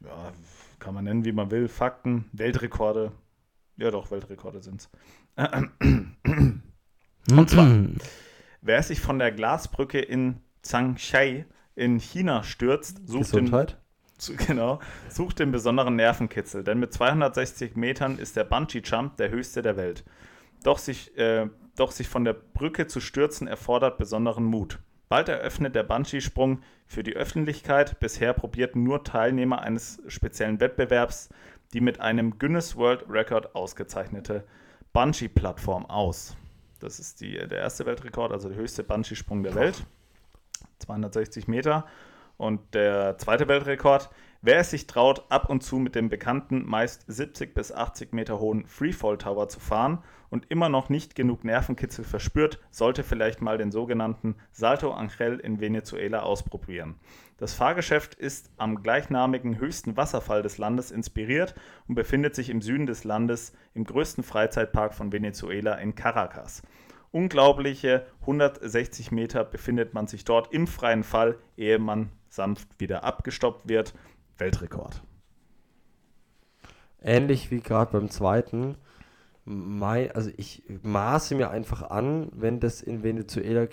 ja, kann man nennen, wie man will, Fakten, Weltrekorde. Ja, doch, Weltrekorde sind es. Und zwar, wer sich von der Glasbrücke in Zhangshai in China stürzt, sucht den, Gesundheit. zu- genau, sucht den besonderen Nervenkitzel, denn mit 260 Metern ist der Bungee-Jump der höchste der Welt. Doch sich, äh, doch sich von der Brücke zu stürzen erfordert besonderen Mut. Bald eröffnet der Bungee-Sprung für die Öffentlichkeit. Bisher probierten nur Teilnehmer eines speziellen Wettbewerbs die mit einem Guinness World Record ausgezeichnete Bungee-Plattform aus. Das ist die, der erste Weltrekord, also der höchste Bungee-Sprung der Welt. 260 Meter. Und der zweite Weltrekord, wer es sich traut, ab und zu mit dem bekannten, meist 70 bis 80 Meter hohen Freefall Tower zu fahren und immer noch nicht genug Nervenkitzel verspürt, sollte vielleicht mal den sogenannten Salto Angel in Venezuela ausprobieren. Das Fahrgeschäft ist am gleichnamigen höchsten Wasserfall des Landes inspiriert und befindet sich im Süden des Landes im größten Freizeitpark von Venezuela in Caracas. Unglaubliche 160 Meter befindet man sich dort im freien Fall, ehe man sanft wieder abgestoppt wird. Weltrekord. Ähnlich wie gerade beim zweiten. Mein, also ich maße mir einfach an, wenn das in Venezuela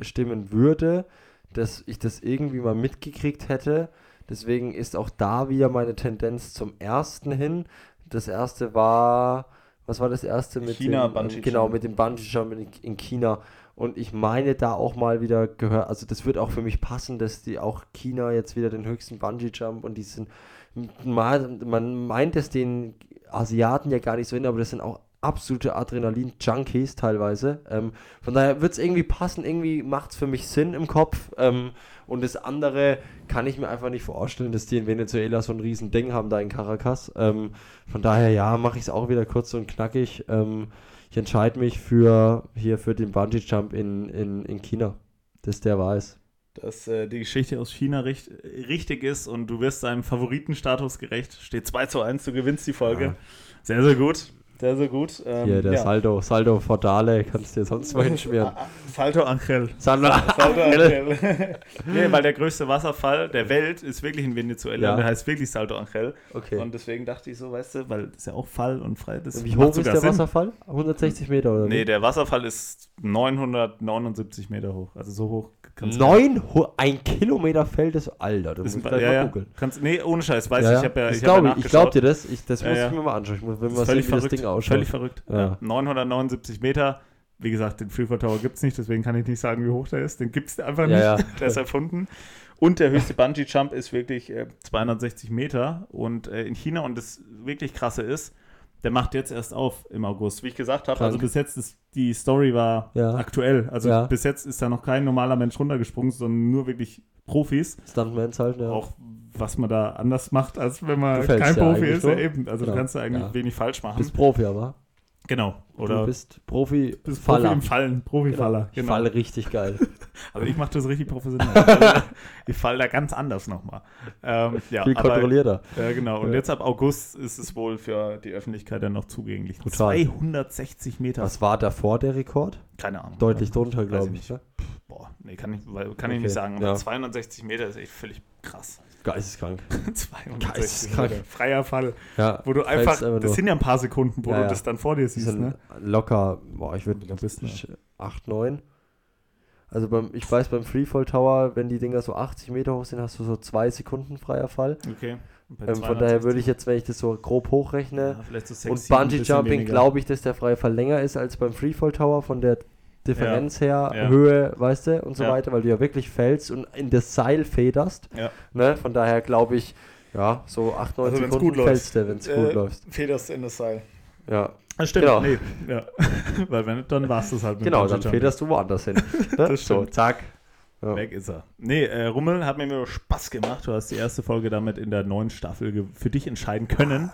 stimmen würde, dass ich das irgendwie mal mitgekriegt hätte. Deswegen ist auch da wieder meine Tendenz zum ersten hin. Das erste war, was war das erste mit China, dem, Bungee genau mit dem Bungee Jump in, in China. Und ich meine da auch mal wieder gehört, also das wird auch für mich passen, dass die auch China jetzt wieder den höchsten Bungee Jump und die sind man meint es den Asiaten ja gar nicht so hin, aber das sind auch absolute Adrenalin-Junkies teilweise. Ähm, von daher wird es irgendwie passen, irgendwie macht es für mich Sinn im Kopf. Ähm, und das andere kann ich mir einfach nicht vorstellen, dass die in Venezuela so ein riesen Ding haben da in Caracas. Ähm, von daher, ja, mache ich es auch wieder kurz und knackig. Ich entscheide mich für hier für den Bungee-Jump in, in, in China. Dass der weiß. Dass äh, die Geschichte aus China richt richtig ist und du wirst deinem Favoritenstatus gerecht. Steht 2 zu 1, du gewinnst die Folge. Ja. Sehr, sehr gut. Sehr, sehr gut. Ähm, Hier, der ja. Saldo, Saldo Fordale, kannst du dir sonst. Ah, ah, Salto Angel. Saldo, Angel. *laughs* nee, weil der größte Wasserfall der Welt ist wirklich in Venezuela. Ja. Und der heißt wirklich Salto Angel. Okay. Und deswegen dachte ich so, weißt du, weil das ist ja auch Fall und frei. Das wie hoch ist der Sinn. Wasserfall? 160 Meter oder Nee, wie? der Wasserfall ist 979 Meter hoch. Also so hoch kannst Neun, ein Kilometer fällt es, Alter, du Ist musst ein, gleich ja, mal googeln. Kannst, nee, ohne Scheiß, weiß Ja, ich. Ich habe ja, das ich hab ja glaub ich, ich glaube dir das, ich, das Ja, muss ich mir mal anschauen. Ich muss, man ist sehen, völlig wie das verrückt. Ding ausschaut. Völlig verrückt. Ja. Ja. 979 Meter. Wie gesagt, den Freefall Tower gibt es nicht, deswegen kann ich nicht sagen, wie hoch der ist. Den gibt es einfach nicht. *laughs* Der ist erfunden. Und der höchste Bungee Jump ist wirklich äh, 260 Meter. Und äh, in China, und das wirklich krasse ist, der macht jetzt erst auf im August. Wie ich gesagt habe, also bis jetzt ist die Story war Ja. aktuell. Also Ja. bis jetzt ist da noch kein normaler Mensch runtergesprungen, sondern nur wirklich Profis. Stuntmans halt, ja. Auch was man da anders macht, als wenn man Du fällst kein ja Profi ist. Ja, eben. Also Genau. du kannst da eigentlich Ja. wenig falsch machen. Bist Profi, aber. Genau. du Oder bist Profi, bist Profi Faller. im Fallen, Profifaller. Ich falle richtig geil. *laughs* Also ich mache das richtig professionell. Also *laughs* ich falle da ganz anders nochmal. Ähm, ja, Viel aber- kontrollierter. Ja, genau. Und Ja. jetzt ab August ist es wohl für die Öffentlichkeit dann noch zugänglich. Total. 260 Meter. Was war davor der Rekord? Keine Ahnung. Deutlich drunter, glaube ich ich. nicht. Ne? Boah, nee, kann ich, weil- kann ich Okay, nicht sagen. Aber ja. 260 Meter ist echt völlig krass. Geisteskrank. *laughs* 260 Geisteskrank. Meter. Freier Fall. Ja, Wo du einfach, einfach das sind ja ein paar Sekunden, wo Ja, du das dann vor dir siehst, ne? locker, boah, ich würde Da bist du. 8, 9. Also beim, ich weiß, beim Freefall Tower, wenn die Dinger so 80 Meter hoch sind, hast du so zwei Sekunden freier Fall. Okay. Ähm, von daher würde ich jetzt, wenn ich das so grob hochrechne, ja, so sechs, und Bungee Jumping glaube ich, dass der freie Fall länger ist als beim Freefall Tower von der Differenz her, Ja. Höhe, weißt du, und so Ja. weiter, weil du ja wirklich fällst und in das Seil federst. Ja. Ne? Von daher glaube ich, ja, so 8, 9 Also Sekunden fällst du, wenn es Äh, gut läuft. Federst in das Seil. Ja, Das stimmt. Genau. Nee, ja. *laughs* Weil wenn dann war es das halt mit genau, dann federst du woanders hin. *laughs* Ne? Das so, zack. Ja. Weg ist er. Nee, äh, Rummel hat mir immer Spaß gemacht. Du hast die erste Folge damit in der neuen Staffel für dich entscheiden können.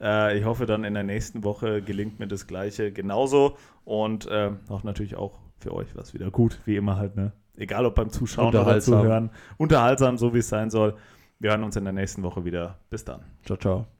Äh, ich hoffe, dann in der nächsten Woche gelingt mir das Gleiche genauso. Und äh, auch natürlich auch für euch was wieder gut, wie immer halt, ne? Egal ob beim Zuschauen oder. Zuhören. Unterhaltsam, so wie es sein soll. Wir hören uns in der nächsten Woche wieder. Bis dann. Ciao, ciao.